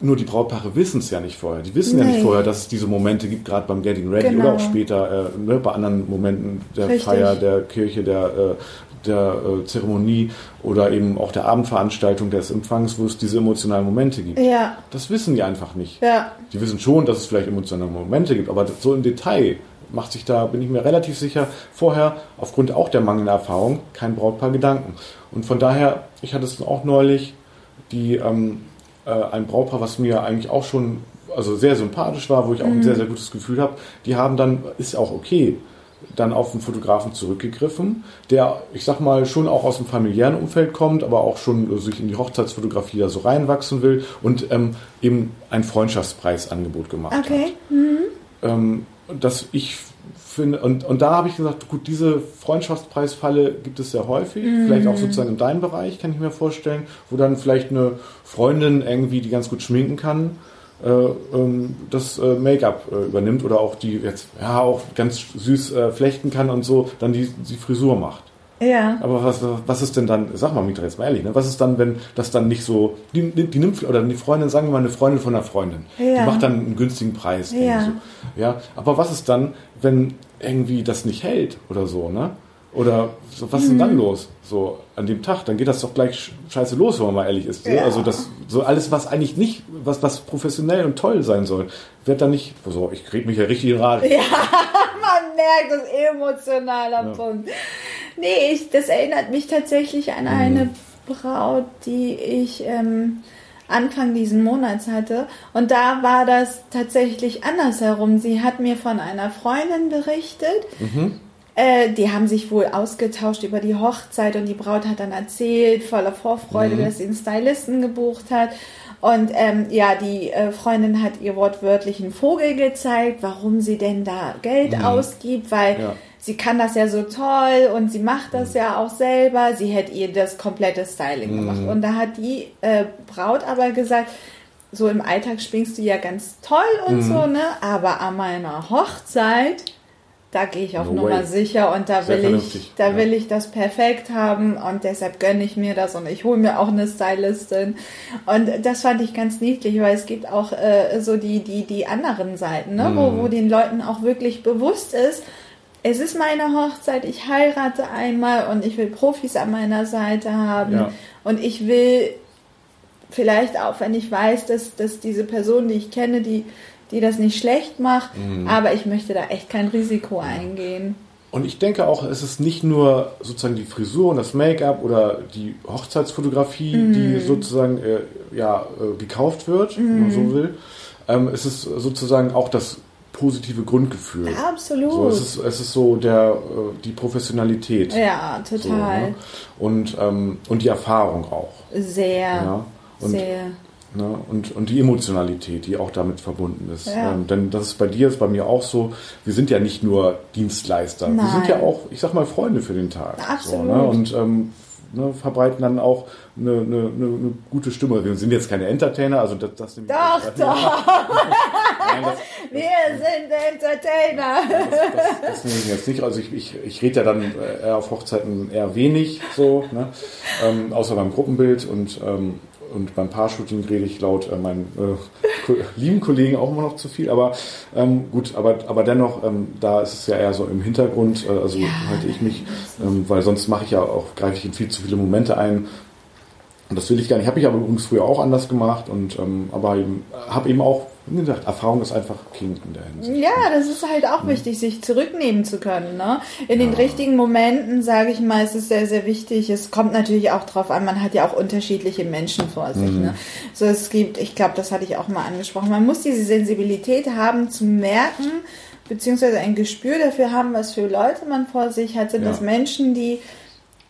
Speaker 1: Nur die Brautpaare wissen es ja nicht vorher. Die wissen ja
Speaker 2: Nee.
Speaker 1: nicht vorher, dass es diese Momente gibt, gerade beim Getting Ready
Speaker 2: Genau.
Speaker 1: oder auch später äh, ne, bei anderen Momenten der
Speaker 2: Richtig.
Speaker 1: Feier, der Kirche, der, äh, der äh, Zeremonie oder eben auch der Abendveranstaltung des Empfangs, wo es diese emotionalen Momente gibt.
Speaker 2: Ja.
Speaker 1: Das wissen die einfach nicht.
Speaker 2: Ja.
Speaker 1: Die wissen schon, dass es vielleicht emotionale Momente gibt, aber so im Detail macht sich da, bin ich mir relativ sicher, vorher aufgrund auch der mangelnden Erfahrung kein Brautpaar Gedanken. Und von daher, ich hatte es auch neulich, die, ähm, äh, ein Brautpaar, was mir eigentlich auch schon also sehr sympathisch war, wo ich auch ein sehr, sehr gutes Gefühl habe, die haben dann, ist auch okay, dann auf einen Fotografen zurückgegriffen, der, ich sag mal, schon auch aus dem familiären Umfeld kommt, aber auch schon sich in die Hochzeitsfotografie da so reinwachsen will und ähm, eben ein Freundschaftspreisangebot gemacht hat.
Speaker 2: Okay.
Speaker 1: ähm, dass ich finde, und, und da habe ich gesagt, gut, diese Freundschaftspreisfalle gibt es sehr häufig, vielleicht auch sozusagen in deinem Bereich, kann ich mir vorstellen, wo dann vielleicht eine Freundin irgendwie, die ganz gut schminken kann, äh, ähm, das äh, Make-up äh, übernimmt oder auch die jetzt, ja, auch ganz süß äh, flechten kann und so, dann die, die Frisur macht.
Speaker 2: Ja.
Speaker 1: Aber was, was ist denn dann, sag mal, Mitra, jetzt mal ehrlich, ne? was ist dann, wenn das dann nicht so, die, die, nimmt, oder die Freundin, sagen wir mal, eine Freundin von einer Freundin,
Speaker 2: Ja.
Speaker 1: die macht dann einen günstigen Preis.
Speaker 2: Ja.
Speaker 1: So. ja. Aber was ist dann, wenn irgendwie das nicht hält oder so, ne? Oder so, was ist denn dann los? So an dem Tag, dann geht das doch gleich scheiße los, wenn man mal ehrlich ist. Ja. Also das so alles, was eigentlich nicht, was, was professionell und toll sein soll, wird dann nicht. So, ich krieg mich ja richtig in Rad.
Speaker 2: Ja, (laughs) man merkt das emotionaler ja. Punkt. Nee, ich, das erinnert mich tatsächlich an eine mhm. Braut, die ich ähm, Anfang diesen Monats hatte. Und da war das tatsächlich andersherum. Sie hat mir von einer Freundin berichtet. Mhm. Äh, die haben sich wohl ausgetauscht über die Hochzeit und die Braut hat dann erzählt, voller Vorfreude, mhm. dass sie einen Stylisten gebucht hat. Und ähm, ja, die äh, Freundin hat ihr wortwörtlich einen Vogel gezeigt, warum sie denn da Geld mhm. ausgibt, weil ja. sie kann das ja so toll und sie macht das mhm. ja auch selber. Sie hätte ihr das komplette Styling mhm. gemacht. Und da hat die äh, Braut aber gesagt, so im Alltag schwingst du ja ganz toll und mhm. so, ne? Aber an meiner Hochzeit da gehe ich auf no Nummer way. sicher und da will ich, da ja. will ich das perfekt haben und deshalb gönne ich mir das und ich hole mir auch eine Stylistin und das fand ich ganz niedlich, weil es gibt auch äh, so die die die anderen Seiten, ne? Mm. wo wo den Leuten auch wirklich bewusst ist, es ist meine Hochzeit, ich heirate einmal und ich will Profis an meiner Seite haben ja. und ich will vielleicht auch, wenn ich weiß, dass dass diese Person, die ich kenne, die die das nicht schlecht macht, mhm. aber ich möchte da echt kein Risiko eingehen.
Speaker 1: Und ich denke auch, es ist nicht nur sozusagen die Frisur und das Make-up oder die Hochzeitsfotografie, mhm. die sozusagen äh, ja, äh, gekauft wird, mhm. wenn man so mhm. will. Ähm, es ist sozusagen auch das positive Grundgefühl.
Speaker 2: Ja, absolut.
Speaker 1: So, es, ist, es ist so der, äh, die Professionalität.
Speaker 2: Ja, total. So, ne?
Speaker 1: und, ähm, und die Erfahrung auch.
Speaker 2: Sehr. Ja?
Speaker 1: Und,
Speaker 2: sehr.
Speaker 1: Ne? Und, und die Emotionalität, die auch damit verbunden ist. Ja. Ähm, denn das ist bei dir, ist bei mir auch so, wir sind ja nicht nur Dienstleister, Nein. wir sind ja auch, ich sag mal, Freunde für den Tag.
Speaker 2: Absolut.
Speaker 1: So, ne? Und ähm, ne, verbreiten dann auch eine, eine, eine, gute Stimme. Wir sind jetzt keine Entertainer, also das, das
Speaker 2: Doch, doch. (laughs) Nein, das, wir das, sind Entertainer.
Speaker 1: Das, das, das, nehme ich jetzt nicht. Also ich, ich, ich rede ja dann äh, eher auf Hochzeiten eher wenig so, ne? ähm, außer beim Gruppenbild und ähm, und beim Paar-Shooting rede ich laut äh, meinen äh, lieben Kollegen auch immer noch zu viel. Aber ähm, gut, aber, aber dennoch, ähm, da ist es ja eher so im Hintergrund. Äh, also ja. halte ich mich, ähm, weil sonst mache ich ja auch, greife ich in viel zu viele Momente ein. Und das will ich gar nicht. Habe ich aber übrigens früher auch anders gemacht und ähm, aber eben, habe eben auch wie gesagt, Erfahrung ist einfach King in der Hinsicht.
Speaker 2: Ja, das ist halt auch wichtig, sich zurücknehmen zu können. Ne? In ja. den richtigen Momenten, sage ich mal, ist es sehr, sehr wichtig. Es kommt natürlich auch drauf an, man hat ja auch unterschiedliche Menschen vor sich. Mhm. Ne? So, es gibt, ich glaube, das hatte ich auch mal angesprochen, man muss diese Sensibilität haben zu merken, beziehungsweise ein Gespür dafür haben, was für Leute man vor sich hat. Sind ja. das Menschen, die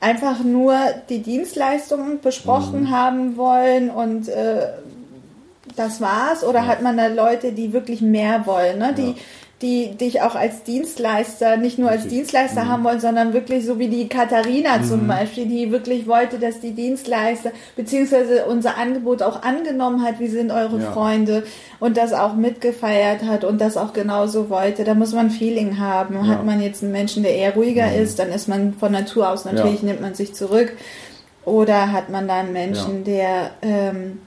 Speaker 2: einfach nur die Dienstleistungen besprochen mhm. haben wollen und äh, das war's? Oder ja. hat man da Leute, die wirklich mehr wollen, ne? die, ja. die dich auch als Dienstleister, nicht nur als Richtig. Dienstleister mhm. haben wollen, sondern wirklich so wie die Katharina mhm. zum Beispiel, die wirklich wollte, dass die Dienstleister beziehungsweise unser Angebot auch angenommen hat, wie sind eure ja. Freunde und das auch mitgefeiert hat und das auch genauso wollte. Da muss man Feeling haben. Hat man jetzt einen Menschen, der eher ruhiger mhm. ist, dann ist man von Natur aus natürlich, nimmt man sich zurück. Oder hat man da einen Menschen, der ähm,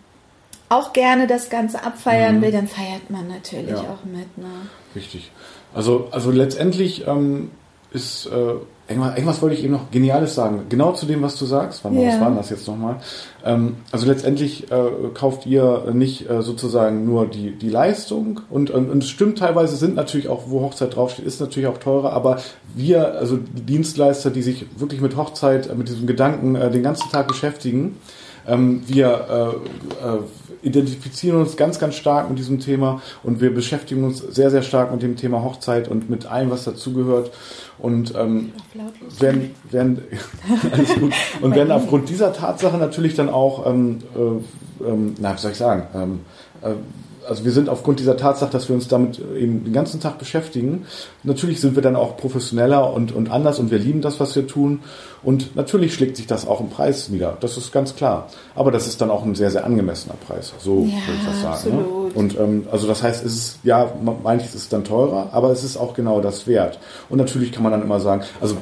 Speaker 2: auch gerne das Ganze abfeiern mhm. will, dann feiert man natürlich ja. auch mit. Ne?
Speaker 1: Richtig. Also, also letztendlich ähm, ist äh, irgendwas, irgendwas wollte ich eben noch Geniales sagen. Genau zu dem, was du sagst. Warte mal, ja. was war das jetzt nochmal? Ähm, also letztendlich äh, kauft ihr nicht äh, sozusagen nur die, die Leistung und, und, und es stimmt teilweise sind natürlich auch, wo Hochzeit draufsteht, ist natürlich auch teurer, aber wir, also die Dienstleister, die sich wirklich mit Hochzeit, äh, mit diesem Gedanken äh, den ganzen Tag beschäftigen, ähm, wir äh, äh, identifizieren uns ganz, ganz stark mit diesem Thema und wir beschäftigen uns sehr, sehr stark mit dem Thema Hochzeit und mit allem, was dazugehört. Und ähm, werden, werden, (laughs) alles gut. und werden aufgrund dieser Tatsache natürlich dann auch, ähm, äh, ähm, na, wie soll ich sagen, ähm, äh, also wir sind aufgrund dieser Tatsache, dass wir uns damit eben den ganzen Tag beschäftigen, natürlich sind wir dann auch professioneller und, und anders und wir lieben das, was wir tun. Und natürlich schlägt sich das auch im Preis nieder. Das ist ganz klar. Aber das ist dann auch ein sehr, sehr angemessener Preis. So ja, würde ich das sagen. Ne? Und ähm, also das heißt, es ist, ja, manches ist dann teurer, aber es ist auch genau das wert. Und natürlich kann man dann immer sagen, also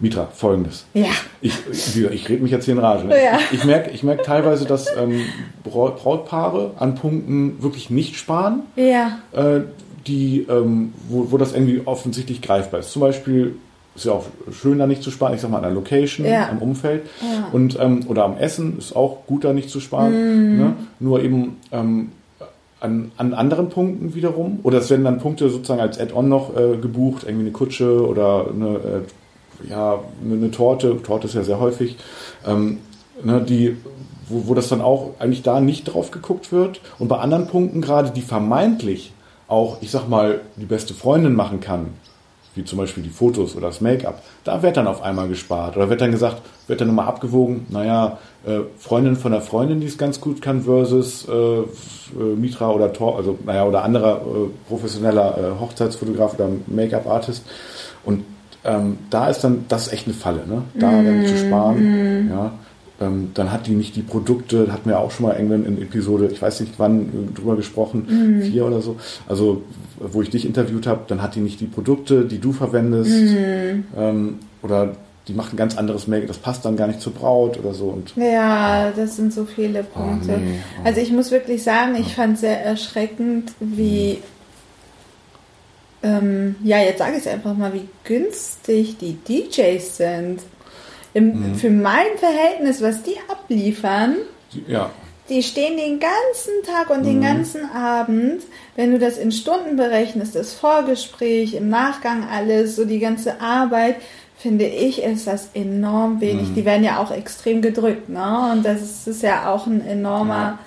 Speaker 1: Mitra, folgendes.
Speaker 2: Ja.
Speaker 1: Ich, ich, ich rede mich jetzt hier in Rage. Ja. Ich, ich merke ich merk teilweise, dass ähm, Brautpaare an Punkten wirklich nicht sparen.
Speaker 2: Ja.
Speaker 1: Äh, die, ähm, wo, wo das irgendwie offensichtlich greifbar ist. Zum Beispiel ist ja auch schön, da nicht zu sparen. Ich sag mal, an der Location,
Speaker 2: Ja.
Speaker 1: am Umfeld.
Speaker 2: Ja.
Speaker 1: Und, ähm, oder am Essen ist auch gut, da nicht zu sparen.
Speaker 2: Mhm.
Speaker 1: Ne? Nur eben ähm, an, an anderen Punkten wiederum. Oder es werden dann Punkte sozusagen als Add-on noch äh, gebucht, irgendwie eine Kutsche oder eine, äh, ja, eine, Torte. Torte ist ja sehr häufig. Ähm, ne, die, wo, wo das dann auch eigentlich da nicht drauf geguckt wird. Und bei anderen Punkten gerade, die vermeintlich auch, ich sag mal, die beste Freundin machen kann, wie zum Beispiel die Fotos oder das Make-up, da wird dann auf einmal gespart. Oder wird dann gesagt, wird dann nochmal abgewogen, naja, äh, Freundin von der Freundin, die es ganz gut kann, versus äh, äh, Mitra oder Tor, also naja, oder anderer äh, professioneller äh, Hochzeitsfotograf oder Make-up-Artist. Und ähm, da ist dann, das ist echt eine Falle, ne? Da dann zu sparen, ja. Ähm, dann hat die nicht die Produkte, da hatten wir auch schon mal irgendwann in Episode, ich weiß nicht wann, drüber gesprochen, vier oder so, also wo ich dich interviewt habe, dann hat die nicht die Produkte, die du verwendest, ähm, oder die macht ein ganz anderes Make, das passt dann gar nicht zur Braut oder so. Und
Speaker 2: Ja, das sind so viele Punkte.
Speaker 1: nee, oh.
Speaker 2: Also ich muss wirklich sagen, ich fand sehr erschreckend, wie, ähm, ja, jetzt sage ich einfach mal, wie günstig die DJs sind. Im, Für mein Verhältnis, was die abliefern,
Speaker 1: die- ja,
Speaker 2: die stehen den ganzen Tag und den ganzen Abend, wenn du das in Stunden berechnest, das Vorgespräch, im Nachgang alles, so die ganze Arbeit, finde ich, ist das enorm wenig. Die werden ja auch extrem gedrückt, ne? Und das ist, ist ja auch ein enormer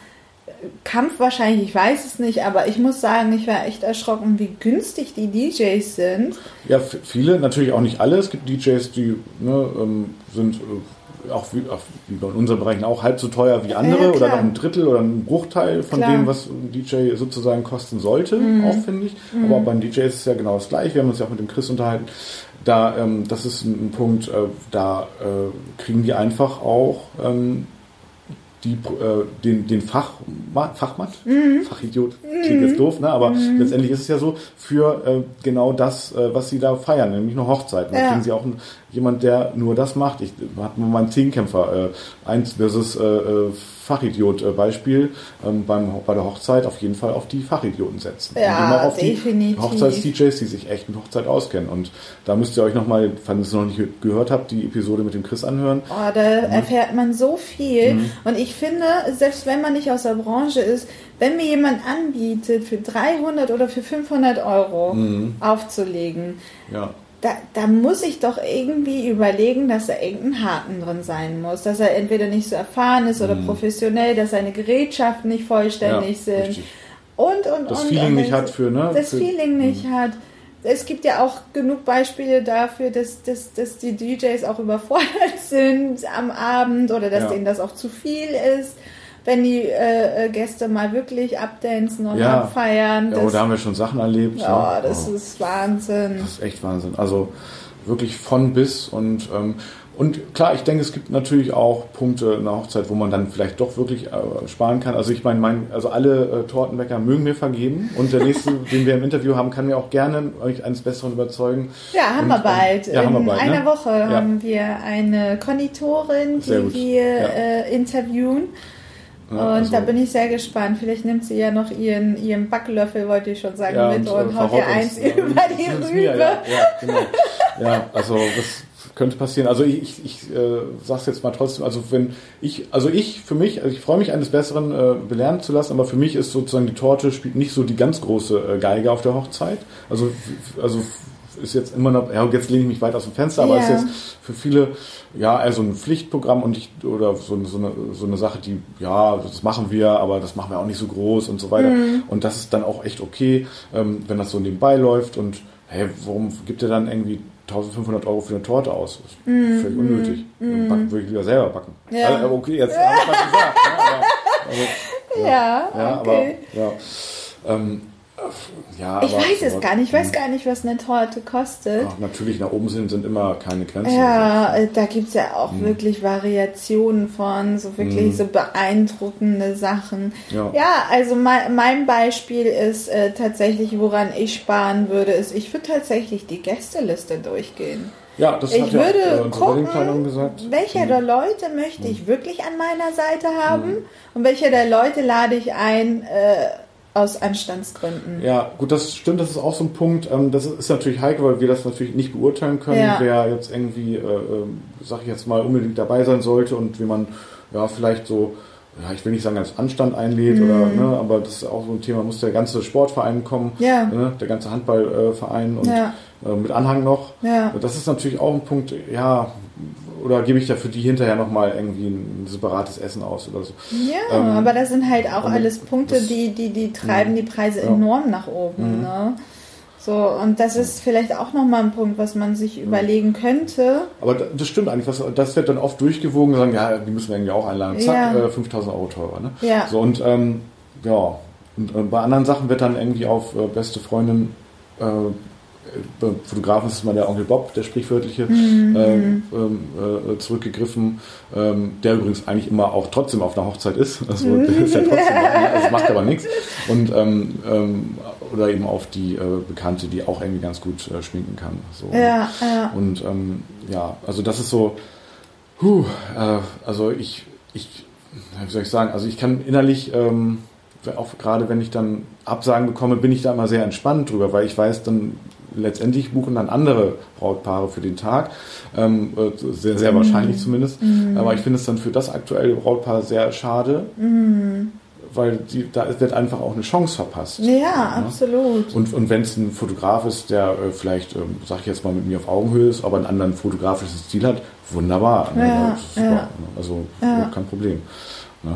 Speaker 2: Kampf wahrscheinlich, ich weiß es nicht, aber ich muss sagen, ich war echt erschrocken, wie günstig die DJs sind.
Speaker 1: ja, viele, natürlich auch nicht alle. Es gibt DJs, die ne, ähm, sind äh, auch wie, auch wie bei unseren Bereichen auch halb so teuer wie andere
Speaker 2: Ja,
Speaker 1: oder noch ein Drittel oder ein Bruchteil von
Speaker 2: Klar. Mhm.
Speaker 1: dem, was ein DJ sozusagen kosten sollte, auch finde ich. Aber beim DJ ist es ja genau das gleiche. Wir haben uns ja auch mit dem Chris unterhalten. Da, ähm, das ist ein, ein Punkt, äh, da äh, kriegen die einfach auch ähm, die, äh, den, den Fach, Fachmann,
Speaker 2: Mhm.
Speaker 1: Fachidiot, klingt jetzt doof, ne? aber letztendlich ist es ja so, für äh, genau das, äh, was sie da feiern, nämlich eine Hochzeit. Da
Speaker 2: Ja.
Speaker 1: kriegen sie auch einen, jemand, der nur das macht. Ich hatte mal einen Zehnkämpfer, äh, eins versus äh, äh, Fachidiot-Beispiel, ähm, beim, bei der Hochzeit auf jeden Fall auf die Fachidioten setzen.
Speaker 2: Ja,
Speaker 1: auf
Speaker 2: definitiv.
Speaker 1: die Hochzeits-DJs, die sich echt mit Hochzeit auskennen. Und da müsst ihr euch nochmal, falls ihr es noch nicht gehört habt, die Episode mit dem Chris anhören.
Speaker 2: Oh, da erfährt man so viel. Und ich finde, selbst wenn man nicht aus der Branche ist, wenn mir jemand anbietet, für 300 oder für 500 Euro aufzulegen,
Speaker 1: Ja.
Speaker 2: Da, da muss ich doch irgendwie überlegen, dass da irgendein Haken drin sein muss. Dass er entweder nicht so erfahren ist oder professionell, dass seine Gerätschaften nicht vollständig
Speaker 1: Mhm. Ja,
Speaker 2: sind.
Speaker 1: richtig.
Speaker 2: Und, und,
Speaker 1: Das
Speaker 2: und.
Speaker 1: Feeling
Speaker 2: und
Speaker 1: nicht hat für, ne,
Speaker 2: Das
Speaker 1: für-
Speaker 2: Feeling nicht hat. Es gibt ja auch genug Beispiele dafür, dass, dass, dass die DJs auch überfordert (laughs) sind am Abend oder dass
Speaker 1: Ja.
Speaker 2: denen das auch zu viel ist, wenn die äh, äh, Gäste mal wirklich abdancen und
Speaker 1: Ja.
Speaker 2: abfeiern.
Speaker 1: Ja, oh, da haben wir schon Sachen erlebt.
Speaker 2: ja,
Speaker 1: ne?
Speaker 2: das
Speaker 1: Oh.
Speaker 2: ist Wahnsinn.
Speaker 1: Das ist echt Wahnsinn. Also wirklich von bis und ähm, und klar, ich denke, es gibt natürlich auch Punkte in der Hochzeit, wo man dann vielleicht doch wirklich äh, sparen kann. Also ich meine, mein, also alle äh, Tortenbäcker mögen mir vergeben und der nächste, (laughs) den wir im Interview haben, kann mir auch gerne euch eines Besseren überzeugen.
Speaker 2: Ja, haben
Speaker 1: Und,
Speaker 2: wir
Speaker 1: ähm,
Speaker 2: bald.
Speaker 1: ja, haben wir
Speaker 2: In
Speaker 1: bald,
Speaker 2: einer
Speaker 1: ne?
Speaker 2: Woche
Speaker 1: Ja.
Speaker 2: haben wir eine Konditorin, die wir
Speaker 1: Ja.
Speaker 2: äh, interviewen. Und
Speaker 1: also-
Speaker 2: da bin ich sehr gespannt. Vielleicht nimmt sie ja noch ihren, ihren Backlöffel, wollte ich schon sagen,
Speaker 1: Ja,
Speaker 2: mit
Speaker 1: und,
Speaker 2: und,
Speaker 1: äh,
Speaker 2: haut ihr eins
Speaker 1: ja, (laughs)
Speaker 2: über die Rübe.
Speaker 1: mir, ja, ja, genau. ja, also das könnte passieren. Also ich, ich, äh, sag's jetzt mal trotzdem, also wenn ich, also ich für mich, also ich freue mich eines Besseren äh, belehren zu lassen, aber für mich ist sozusagen die Torte spielt nicht so die ganz große äh, Geige auf der Hochzeit. Also also ist jetzt immer noch, ja jetzt lehne ich mich weit aus dem Fenster, aber
Speaker 2: Ja.
Speaker 1: ist jetzt für viele ja also ein Pflichtprogramm und ich oder so, so, eine, so eine Sache, die ja das machen wir, aber das machen wir auch nicht so groß und so weiter.
Speaker 2: Mhm.
Speaker 1: Und das ist dann auch echt okay, ähm, wenn das so nebenbei läuft und hey, warum gibt ihr dann irgendwie 1500 Euro für eine Torte aus? Das ist
Speaker 2: Mhm.
Speaker 1: völlig unnötig. Backen würde ich lieber selber backen.
Speaker 2: Ja.
Speaker 1: Also, okay, jetzt habe ich was gesagt. ne, aber, (laughs)
Speaker 2: Ja,
Speaker 1: ja,
Speaker 2: okay.
Speaker 1: aber ja. Ähm, ja,
Speaker 2: ich weiß es gar nicht. Ich weiß gar nicht, was eine Torte kostet.
Speaker 1: Ach, natürlich, nach oben sind, sind immer keine Grenzen.
Speaker 2: Ja, da gibt's ja auch
Speaker 1: Mhm.
Speaker 2: wirklich Variationen von, so wirklich so beeindruckende Sachen.
Speaker 1: Ja.
Speaker 2: also mein, mein Beispiel ist äh, tatsächlich, woran ich sparen würde, ist, ich würde tatsächlich die Gästeliste durchgehen.
Speaker 1: Ja, das
Speaker 2: Ich
Speaker 1: hat ja
Speaker 2: würde
Speaker 1: äh,
Speaker 2: gucken,
Speaker 1: gesagt.
Speaker 2: welche der Leute möchte ich wirklich an meiner Seite haben und welche der Leute lade ich ein, äh, aus Anstandsgründen.
Speaker 1: Ja, gut, das stimmt, das ist auch so ein Punkt. Ähm, das ist natürlich heikel, weil wir das natürlich nicht beurteilen können, ja. wer jetzt irgendwie, äh, äh, sag ich jetzt mal, unbedingt dabei sein sollte und wie man ja vielleicht so ja, ich will nicht sagen, als Anstand einlädt mm. oder, ne, aber das ist auch so ein Thema, muss der ganze Sportverein kommen, ja. ne, der ganze Handballverein und ja. äh, mit Anhang noch. Ja. Das ist natürlich auch ein Punkt, ja, oder gebe ich dafür die hinterher nochmal irgendwie ein separates Essen aus oder so.
Speaker 2: Ja, ähm, aber das sind halt auch alles Punkte, das, die, die, die treiben mh, die Preise ja. enorm nach oben. Mhm. Ne? So, und das ist vielleicht auch nochmal ein Punkt, was man sich überlegen könnte.
Speaker 1: Aber das stimmt eigentlich, was, das wird dann oft durchgewogen, sagen, ja, die müssen wir irgendwie auch einladen. Zack, ja. äh, 5000 Euro teurer. Ne? Ja. So, und ähm, ja, und, und, bei anderen Sachen wird dann irgendwie auf äh, beste Freundin äh, beim Fotografen ist es mal der Onkel Bob, der sprichwörtliche, mhm. ähm, äh, zurückgegriffen, ähm, der übrigens eigentlich immer auch trotzdem auf einer Hochzeit ist. Also mhm. der ist ja trotzdem, also macht aber nichts. Und ähm, ähm, oder eben auf die äh, Bekannte, die auch irgendwie ganz gut äh, schminken kann. So. Ja, ja. Und ähm, ja, also das ist so, huh, äh, also ich, ich, wie soll ich sagen, also ich kann innerlich ähm, auch gerade wenn ich dann Absagen bekomme, bin ich da immer sehr entspannt drüber, weil ich weiß, dann letztendlich buchen dann andere Brautpaare für den Tag. Ähm, äh, sehr, sehr mhm. wahrscheinlich zumindest. Mhm. Aber ich finde es dann für das aktuelle Brautpaar sehr schade. Mhm. Weil die, da wird einfach auch eine Chance verpasst.
Speaker 2: Ja, ja. absolut.
Speaker 1: Und, und wenn es ein Fotograf ist, der äh, vielleicht, ähm, sag ich jetzt mal, mit mir auf Augenhöhe ist, aber einen anderen fotografischen Stil hat, wunderbar. Ne? Ja, super, ja. Ne? Also ja. kein Problem. Ne?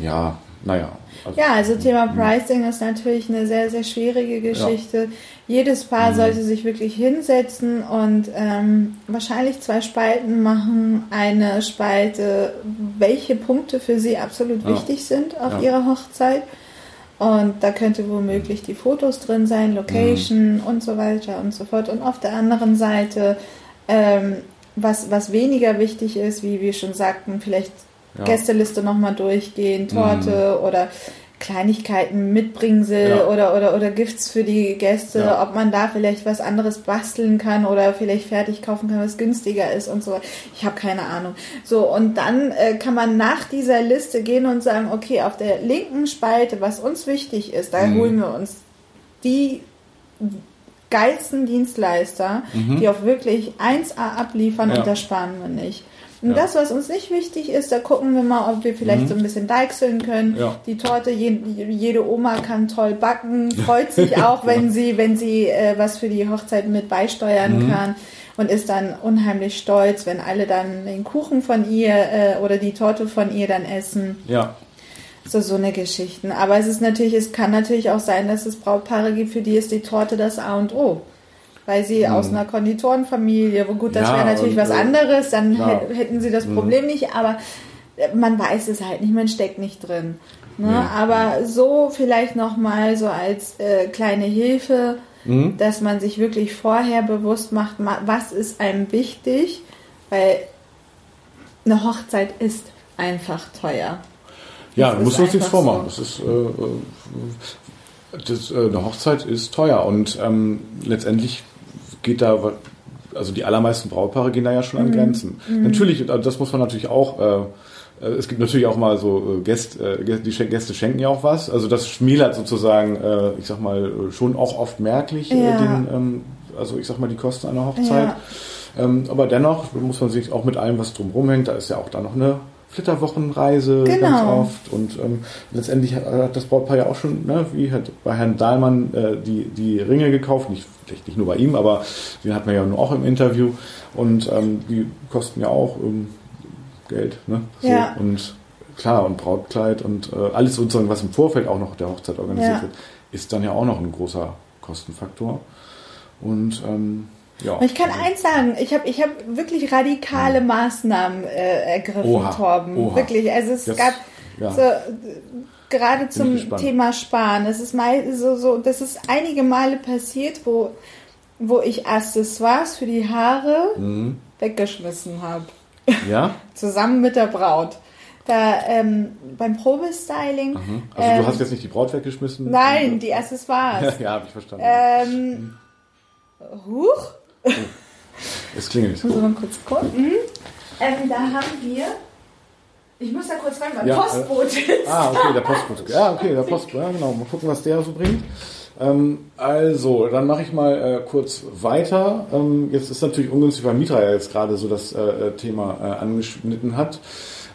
Speaker 1: Ja, naja.
Speaker 2: Also, ja, also Thema Pricing ist natürlich eine sehr, sehr schwierige Geschichte. Ja. Jedes Paar mhm. sollte sich wirklich hinsetzen und ähm, wahrscheinlich zwei Spalten machen. Eine Spalte, welche Punkte für sie absolut ja. wichtig sind auf ja. ihrer Hochzeit. Und da könnte womöglich die Fotos drin sein, Location mhm. und so weiter und so fort. Und auf der anderen Seite, ähm, was, was weniger wichtig ist, wie wir schon sagten, vielleicht ja. Gästeliste nochmal durchgehen, Torte mhm. oder Kleinigkeiten, Mitbringsel ja. oder, oder, oder Gifts für die Gäste, ja. ob man da vielleicht was anderes basteln kann oder vielleicht fertig kaufen kann, was günstiger ist und so. Ich habe keine Ahnung. So, und dann äh, kann man nach dieser Liste gehen und sagen, okay, auf der linken Spalte, was uns wichtig ist, da mhm. holen wir uns die geilsten Dienstleister, mhm. die auch wirklich 1A abliefern und da sparen wir nicht. Und ja. das, was uns nicht wichtig ist, da gucken wir mal, ob wir vielleicht mhm. so ein bisschen deichseln können. Ja. Die Torte, jede Oma kann toll backen, freut sich (laughs) auch, wenn sie, wenn sie äh, was für die Hochzeit mit beisteuern mhm. kann und ist dann unheimlich stolz, wenn alle dann den Kuchen von ihr äh, oder die Torte von ihr dann essen. Ja. So, so eine Geschichten. Aber es ist natürlich, es kann natürlich auch sein, dass es Brautpaare gibt, für die ist die Torte das A und O weil sie hm. aus einer Konditorenfamilie, wo gut, das ja, wäre natürlich und, was äh, anderes, dann klar. hätten sie das hm. Problem hm. nicht, aber äh, man weiß es halt nicht, man steckt nicht drin. Ne? Nee. Aber so vielleicht nochmal so als äh, kleine Hilfe, mhm. dass man sich wirklich vorher bewusst macht, was ist einem wichtig, weil eine Hochzeit ist einfach teuer.
Speaker 1: Ja, du musst uns nichts vormachen. So. Das ist, äh, äh das, äh, eine Hochzeit ist teuer und ähm, letztendlich geht da, also die allermeisten Brautpaare gehen da ja schon an mhm. Grenzen. Mhm. Natürlich, das muss man natürlich auch, äh, äh, es gibt natürlich auch mal so äh, Gäste, äh, die Gäste schenken ja auch was. Also das schmälert sozusagen, äh, ich sag mal, schon auch oft merklich ja. den, ähm, also ich sag mal, die Kosten einer Hochzeit. Ja. Ähm, aber dennoch muss man sich auch mit allem, was drumherum hängt, da ist ja auch da noch eine Flitterwochenreise genau. ganz oft und ähm, letztendlich hat, das Brautpaar ja auch schon, ne, wie hat bei Herrn Dahlmann äh, die, die Ringe gekauft, nicht, vielleicht nicht nur bei ihm, aber den hat man ja auch im Interview und ähm, die kosten ja auch ähm, Geld. Ne? So, ja. Und klar, und Brautkleid und äh, alles sozusagen, was im Vorfeld auch noch der Hochzeit organisiert ja. wird, ist dann ja auch noch ein großer Kostenfaktor. Und ähm, ja,
Speaker 2: ich kann also. eins sagen, ich habe ich hab wirklich radikale ja. Maßnahmen äh, ergriffen, Oha, Torben. Oha. Wirklich. Also es Jetzt, gab ja. so, gerade zum Thema Sparen. Das ist mal so, so, das ist einige Male passiert, wo, wo ich Accessoires für die Haare mhm. weggeschmissen habe.
Speaker 1: Ja? (laughs)
Speaker 2: Zusammen mit der Braut. Da ähm, beim Probestyling.
Speaker 1: Mhm. Also ähm, du hast jetzt nicht die Braut weggeschmissen?
Speaker 2: Nein, die Accessoires. (laughs)
Speaker 1: ja, habe ich verstanden.
Speaker 2: Ähm, mhm. Huch.
Speaker 1: Oh, es klingelt.
Speaker 2: Ich muss mal kurz gucken. Ähm, da haben wir Ich muss da kurz rein, mein
Speaker 1: Ja,
Speaker 2: Postbote ist.
Speaker 1: Ah, okay, der Postbote. Ja, okay, der Postbote. Ja, genau. Mal gucken, was der so bringt. Ähm, also, dann mache ich mal äh, kurz weiter. Ähm, jetzt ist natürlich ungünstig, weil Mitra ja jetzt gerade so das äh, Thema äh, angeschnitten hat.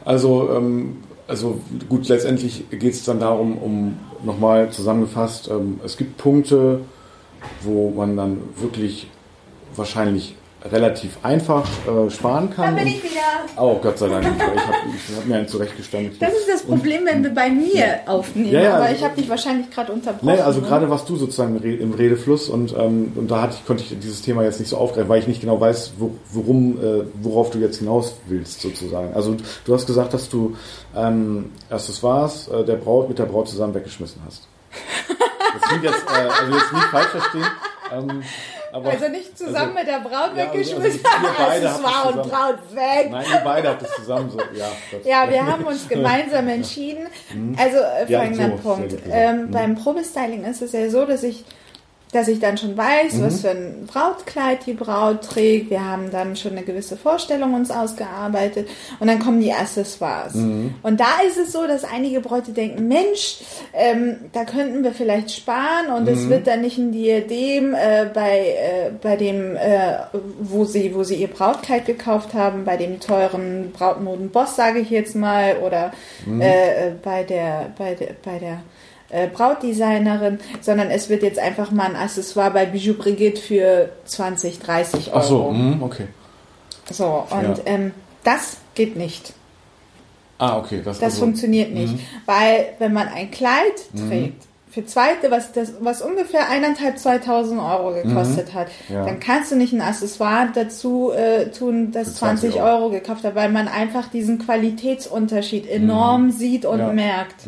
Speaker 1: Also, ähm, also gut, letztendlich geht es dann darum, um nochmal zusammengefasst, ähm, es gibt Punkte, wo man dann wirklich wahrscheinlich relativ einfach äh, sparen
Speaker 2: Da
Speaker 1: kann.
Speaker 2: bin
Speaker 1: Und-
Speaker 2: ich wieder.
Speaker 1: Oh, Gott sei Dank. Ich habe hab mir einen zurechtgestanden.
Speaker 2: Das ist das Problem, wenn wir bei mir aufnehmen.
Speaker 1: Ja, ja.
Speaker 2: aber ich habe dich wahrscheinlich gerade unterbrochen.
Speaker 1: Nee, also
Speaker 2: ne?
Speaker 1: gerade warst du sozusagen im Re- im Redefluss und, ähm, und da hatte ich, konnte ich dieses Thema jetzt nicht so aufgreifen, weil ich nicht genau weiß, wo, worum, äh, worauf du jetzt hinaus willst sozusagen. Also du hast gesagt, dass du ähm, Accessoires äh, der Braut mit der Braut zusammen weggeschmissen hast. Das klingt jetzt, äh, also jetzt nicht falsch verstehen. Ähm, aber,
Speaker 2: Also nicht zusammen mit der Braut
Speaker 1: Ja, also-
Speaker 2: weggeschmissen.
Speaker 1: also beide
Speaker 2: es war und. Braut weg.
Speaker 1: Nein, ihr beide habt es zusammen so. Ja,
Speaker 2: Ja, wir haben uns gemeinsam entschieden. Also äh,
Speaker 1: Mhm. Ja,
Speaker 2: folgender
Speaker 1: so,
Speaker 2: Punkt. Ähm,
Speaker 1: Mhm.
Speaker 2: Beim Probestyling ist es ja so, dass ich dass ich dann schon weiß,
Speaker 1: Mhm.
Speaker 2: was für ein Brautkleid die Braut trägt. Wir haben dann schon eine gewisse Vorstellung uns ausgearbeitet und dann kommen die Accessoires.
Speaker 1: Mhm.
Speaker 2: Und da ist es so, dass einige Bräute denken, Mensch, ähm, da könnten wir vielleicht sparen und
Speaker 1: Mhm.
Speaker 2: es wird dann nicht ein Diadem äh, bei, äh, bei dem, äh, wo sie, wo sie ihr Brautkleid gekauft haben, bei dem teuren Brautmoden-Boss, sage ich jetzt mal, oder
Speaker 1: Mhm.
Speaker 2: äh, äh, bei der, bei der, bei der äh, Brautdesignerin, sondern es wird jetzt einfach mal ein Accessoire bei Bijou Brigitte für 20, 30 Euro.
Speaker 1: Ach so, mhm, okay.
Speaker 2: So, und
Speaker 1: Ja.
Speaker 2: ähm, das geht nicht.
Speaker 1: Ah, okay. Das,
Speaker 2: Das
Speaker 1: also,
Speaker 2: funktioniert nicht.
Speaker 1: Mhm.
Speaker 2: Weil wenn man ein Kleid trägt, für zweite, was, das, was ungefähr eineinhalb, 2000 Euro gekostet hat,
Speaker 1: Mhm. Ja.
Speaker 2: dann kannst du nicht ein Accessoire dazu äh, tun, das
Speaker 1: Für 20
Speaker 2: 20 Euro. gekauft hat, weil man einfach diesen Qualitätsunterschied enorm sieht und
Speaker 1: Mhm. Ja.
Speaker 2: merkt.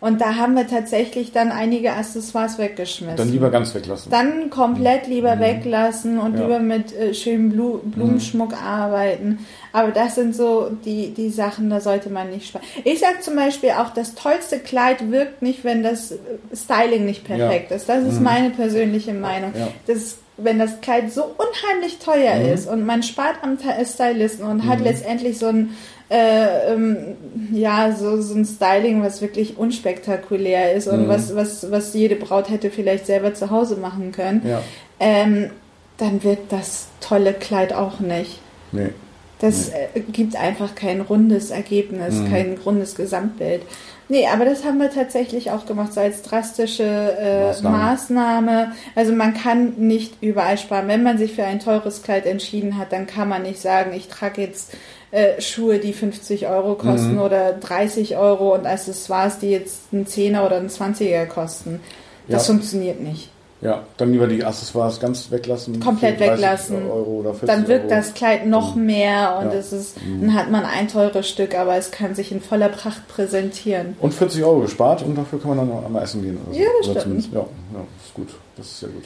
Speaker 1: Mhm.
Speaker 2: Und da haben wir tatsächlich dann einige Accessoires weggeschmissen.
Speaker 1: Dann lieber ganz weglassen.
Speaker 2: Dann komplett lieber weglassen und
Speaker 1: Ja.
Speaker 2: lieber mit äh, schönem Blu Blumenschmuck arbeiten. Aber das sind so die, die Sachen, da sollte man nicht sparen. Ich sag zum Beispiel auch, das tollste Kleid wirkt nicht, wenn das äh, Styling nicht perfekt ist. Das ist meine persönliche Meinung.
Speaker 1: Ja.
Speaker 2: Das, wenn das Kleid so unheimlich teuer
Speaker 1: Mhm.
Speaker 2: ist und man spart am Stylisten und hat letztendlich so ein äh, ähm, ja, so, so ein Styling, was wirklich unspektakulär ist und
Speaker 1: Mhm.
Speaker 2: was, was, was jede Braut hätte vielleicht selber zu Hause machen können,
Speaker 1: Ja.
Speaker 2: ähm, dann wird das tolle Kleid auch nicht.
Speaker 1: Nee.
Speaker 2: Das äh, gibt einfach kein rundes Ergebnis,
Speaker 1: Mhm.
Speaker 2: kein rundes Gesamtbild. Nee, aber das haben wir tatsächlich auch gemacht, so als drastische äh,
Speaker 1: Maßnahme.
Speaker 2: Maßnahme. Also man kann nicht überall sparen. Wenn man sich für ein teures Kleid entschieden hat, dann kann man nicht sagen, ich trage jetzt äh, Schuhe, die 50 Euro kosten
Speaker 1: Mhm.
Speaker 2: oder 30 Euro und Accessoires, die jetzt einen 10er oder einen 20er kosten. Das
Speaker 1: Ja.
Speaker 2: funktioniert nicht.
Speaker 1: Ja, dann lieber die Accessoires ganz weglassen.
Speaker 2: Komplett
Speaker 1: für 30
Speaker 2: weglassen.
Speaker 1: Euro oder 40
Speaker 2: Dann wirkt
Speaker 1: Euro.
Speaker 2: das Kleid noch mehr und
Speaker 1: Ja.
Speaker 2: es ist, dann hat man ein teures Stück, aber es kann sich in voller Pracht präsentieren.
Speaker 1: Und 40 Euro gespart und dafür kann man dann einmal essen gehen. Oder so.
Speaker 2: Ja, das
Speaker 1: oder
Speaker 2: stimmt.
Speaker 1: zumindest- Ja, ja, ist gut. Das ist sehr gut.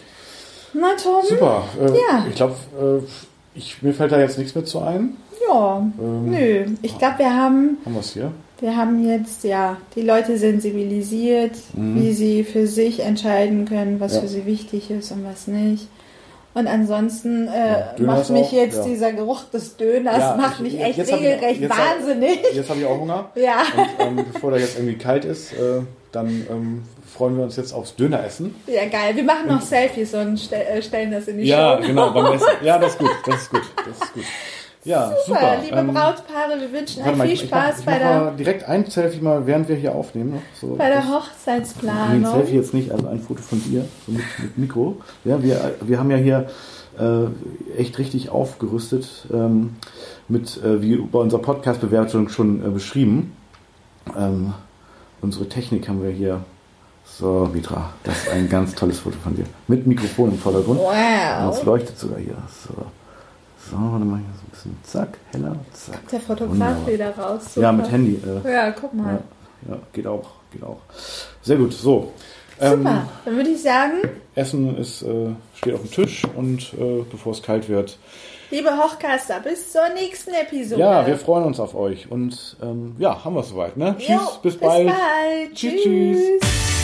Speaker 2: Na Tom?
Speaker 1: Super. Äh,
Speaker 2: Ja.
Speaker 1: Ich glaube, äh, mir fällt da jetzt nichts mehr zu ein.
Speaker 2: Ja,
Speaker 1: Ähm,
Speaker 2: nö. Ich glaube, wir haben,
Speaker 1: Haben wir es hier?
Speaker 2: Wir haben jetzt ja die Leute sensibilisiert, wie sie für sich entscheiden können, was
Speaker 1: Mhm. Ja.
Speaker 2: für sie wichtig ist und was nicht. Und ansonsten äh,
Speaker 1: Ja,
Speaker 2: macht mich
Speaker 1: auch-
Speaker 2: jetzt
Speaker 1: ja.
Speaker 2: dieser Geruch des Döners
Speaker 1: Ja,
Speaker 2: macht
Speaker 1: ich-
Speaker 2: mich echt
Speaker 1: hab
Speaker 2: regelrecht
Speaker 1: jetzt hab-
Speaker 2: wahnsinnig.
Speaker 1: Jetzt habe ich auch Hunger.
Speaker 2: Ja.
Speaker 1: Und ähm, bevor der jetzt irgendwie kalt ist, äh, dann ähm, freuen wir uns jetzt aufs Döneressen.
Speaker 2: Ja, geil. Wir machen noch Selfies und stell, äh, stellen das in die
Speaker 1: Ja,
Speaker 2: Show.
Speaker 1: genau, beim Essen. Ja, das ist gut. Das ist gut. Das ist gut. Ja, super.
Speaker 2: Super, liebe
Speaker 1: Ähm,
Speaker 2: Brautpaare, wir wünschen euch viel
Speaker 1: ich, ich
Speaker 2: Spaß
Speaker 1: mach, ich
Speaker 2: bei, der,
Speaker 1: direkt ein Selfie mal, während wir hier aufnehmen. So,
Speaker 2: bei der
Speaker 1: Nee, ein
Speaker 2: Hochzeitsplanung.
Speaker 1: Selfie jetzt nicht, also ein Foto von dir, so mit, mit Mikro. Ja, wir, wir haben ja hier äh, echt richtig aufgerüstet, ähm, mit, äh, wie bei unserer Podcast-Bewertung schon äh, beschrieben. Ähm, unsere Technik haben wir hier. So, Mitra, das ist ein ganz tolles Foto von dir. Mit Mikrofon im Vordergrund. Und es
Speaker 2: Wow.
Speaker 1: leuchtet sogar hier. So, so warte mal hier so ein bisschen. Zack, heller, zack.
Speaker 2: Der Fotograf wieder raus.
Speaker 1: Ja,
Speaker 2: Super.
Speaker 1: mit Handy. Äh,
Speaker 2: Ja, guck mal.
Speaker 1: ja, ja, geht auch, geht auch. Sehr gut, so. Ähm,
Speaker 2: Super. Dann würde ich sagen,
Speaker 1: Essen ist, äh, steht auf dem Tisch und äh, bevor es kalt wird.
Speaker 2: liebe Hochcaster, bis zur nächsten Episode.
Speaker 1: Ja, wir freuen uns auf euch. Und ähm, ja, haben wir es soweit. Ne?
Speaker 2: Jo,
Speaker 1: Tschüss, bis bald.
Speaker 2: Bis bald.
Speaker 1: Tschüss, tschüss.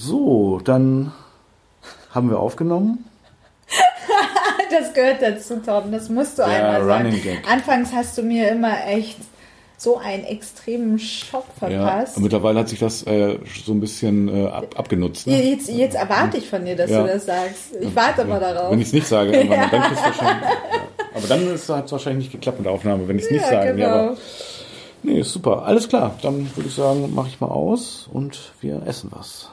Speaker 1: So, dann haben wir aufgenommen. (laughs)
Speaker 2: das gehört dazu, Tom. Das musst du
Speaker 1: Der
Speaker 2: einmal sagen.
Speaker 1: Gag.
Speaker 2: Anfangs hast du mir immer echt so einen extremen Schock
Speaker 1: Ja,
Speaker 2: verpasst.
Speaker 1: und mittlerweile hat sich das äh, so ein bisschen äh, ab, abgenutzt. Ne?
Speaker 2: Jetzt, jetzt erwarte ich von dir, dass
Speaker 1: Ja.
Speaker 2: du das sagst. Ich warte mal darauf.
Speaker 1: Wenn ich es nicht sage, dann (laughs) kriegst du wahrscheinlich. Ja. Aber dann hat es wahrscheinlich nicht geklappt mit der Aufnahme, wenn ich es nicht
Speaker 2: ja,
Speaker 1: sage.
Speaker 2: Genau.
Speaker 1: aber, nee, super. Alles klar. Dann würde ich sagen, mache ich mal aus und wir essen was.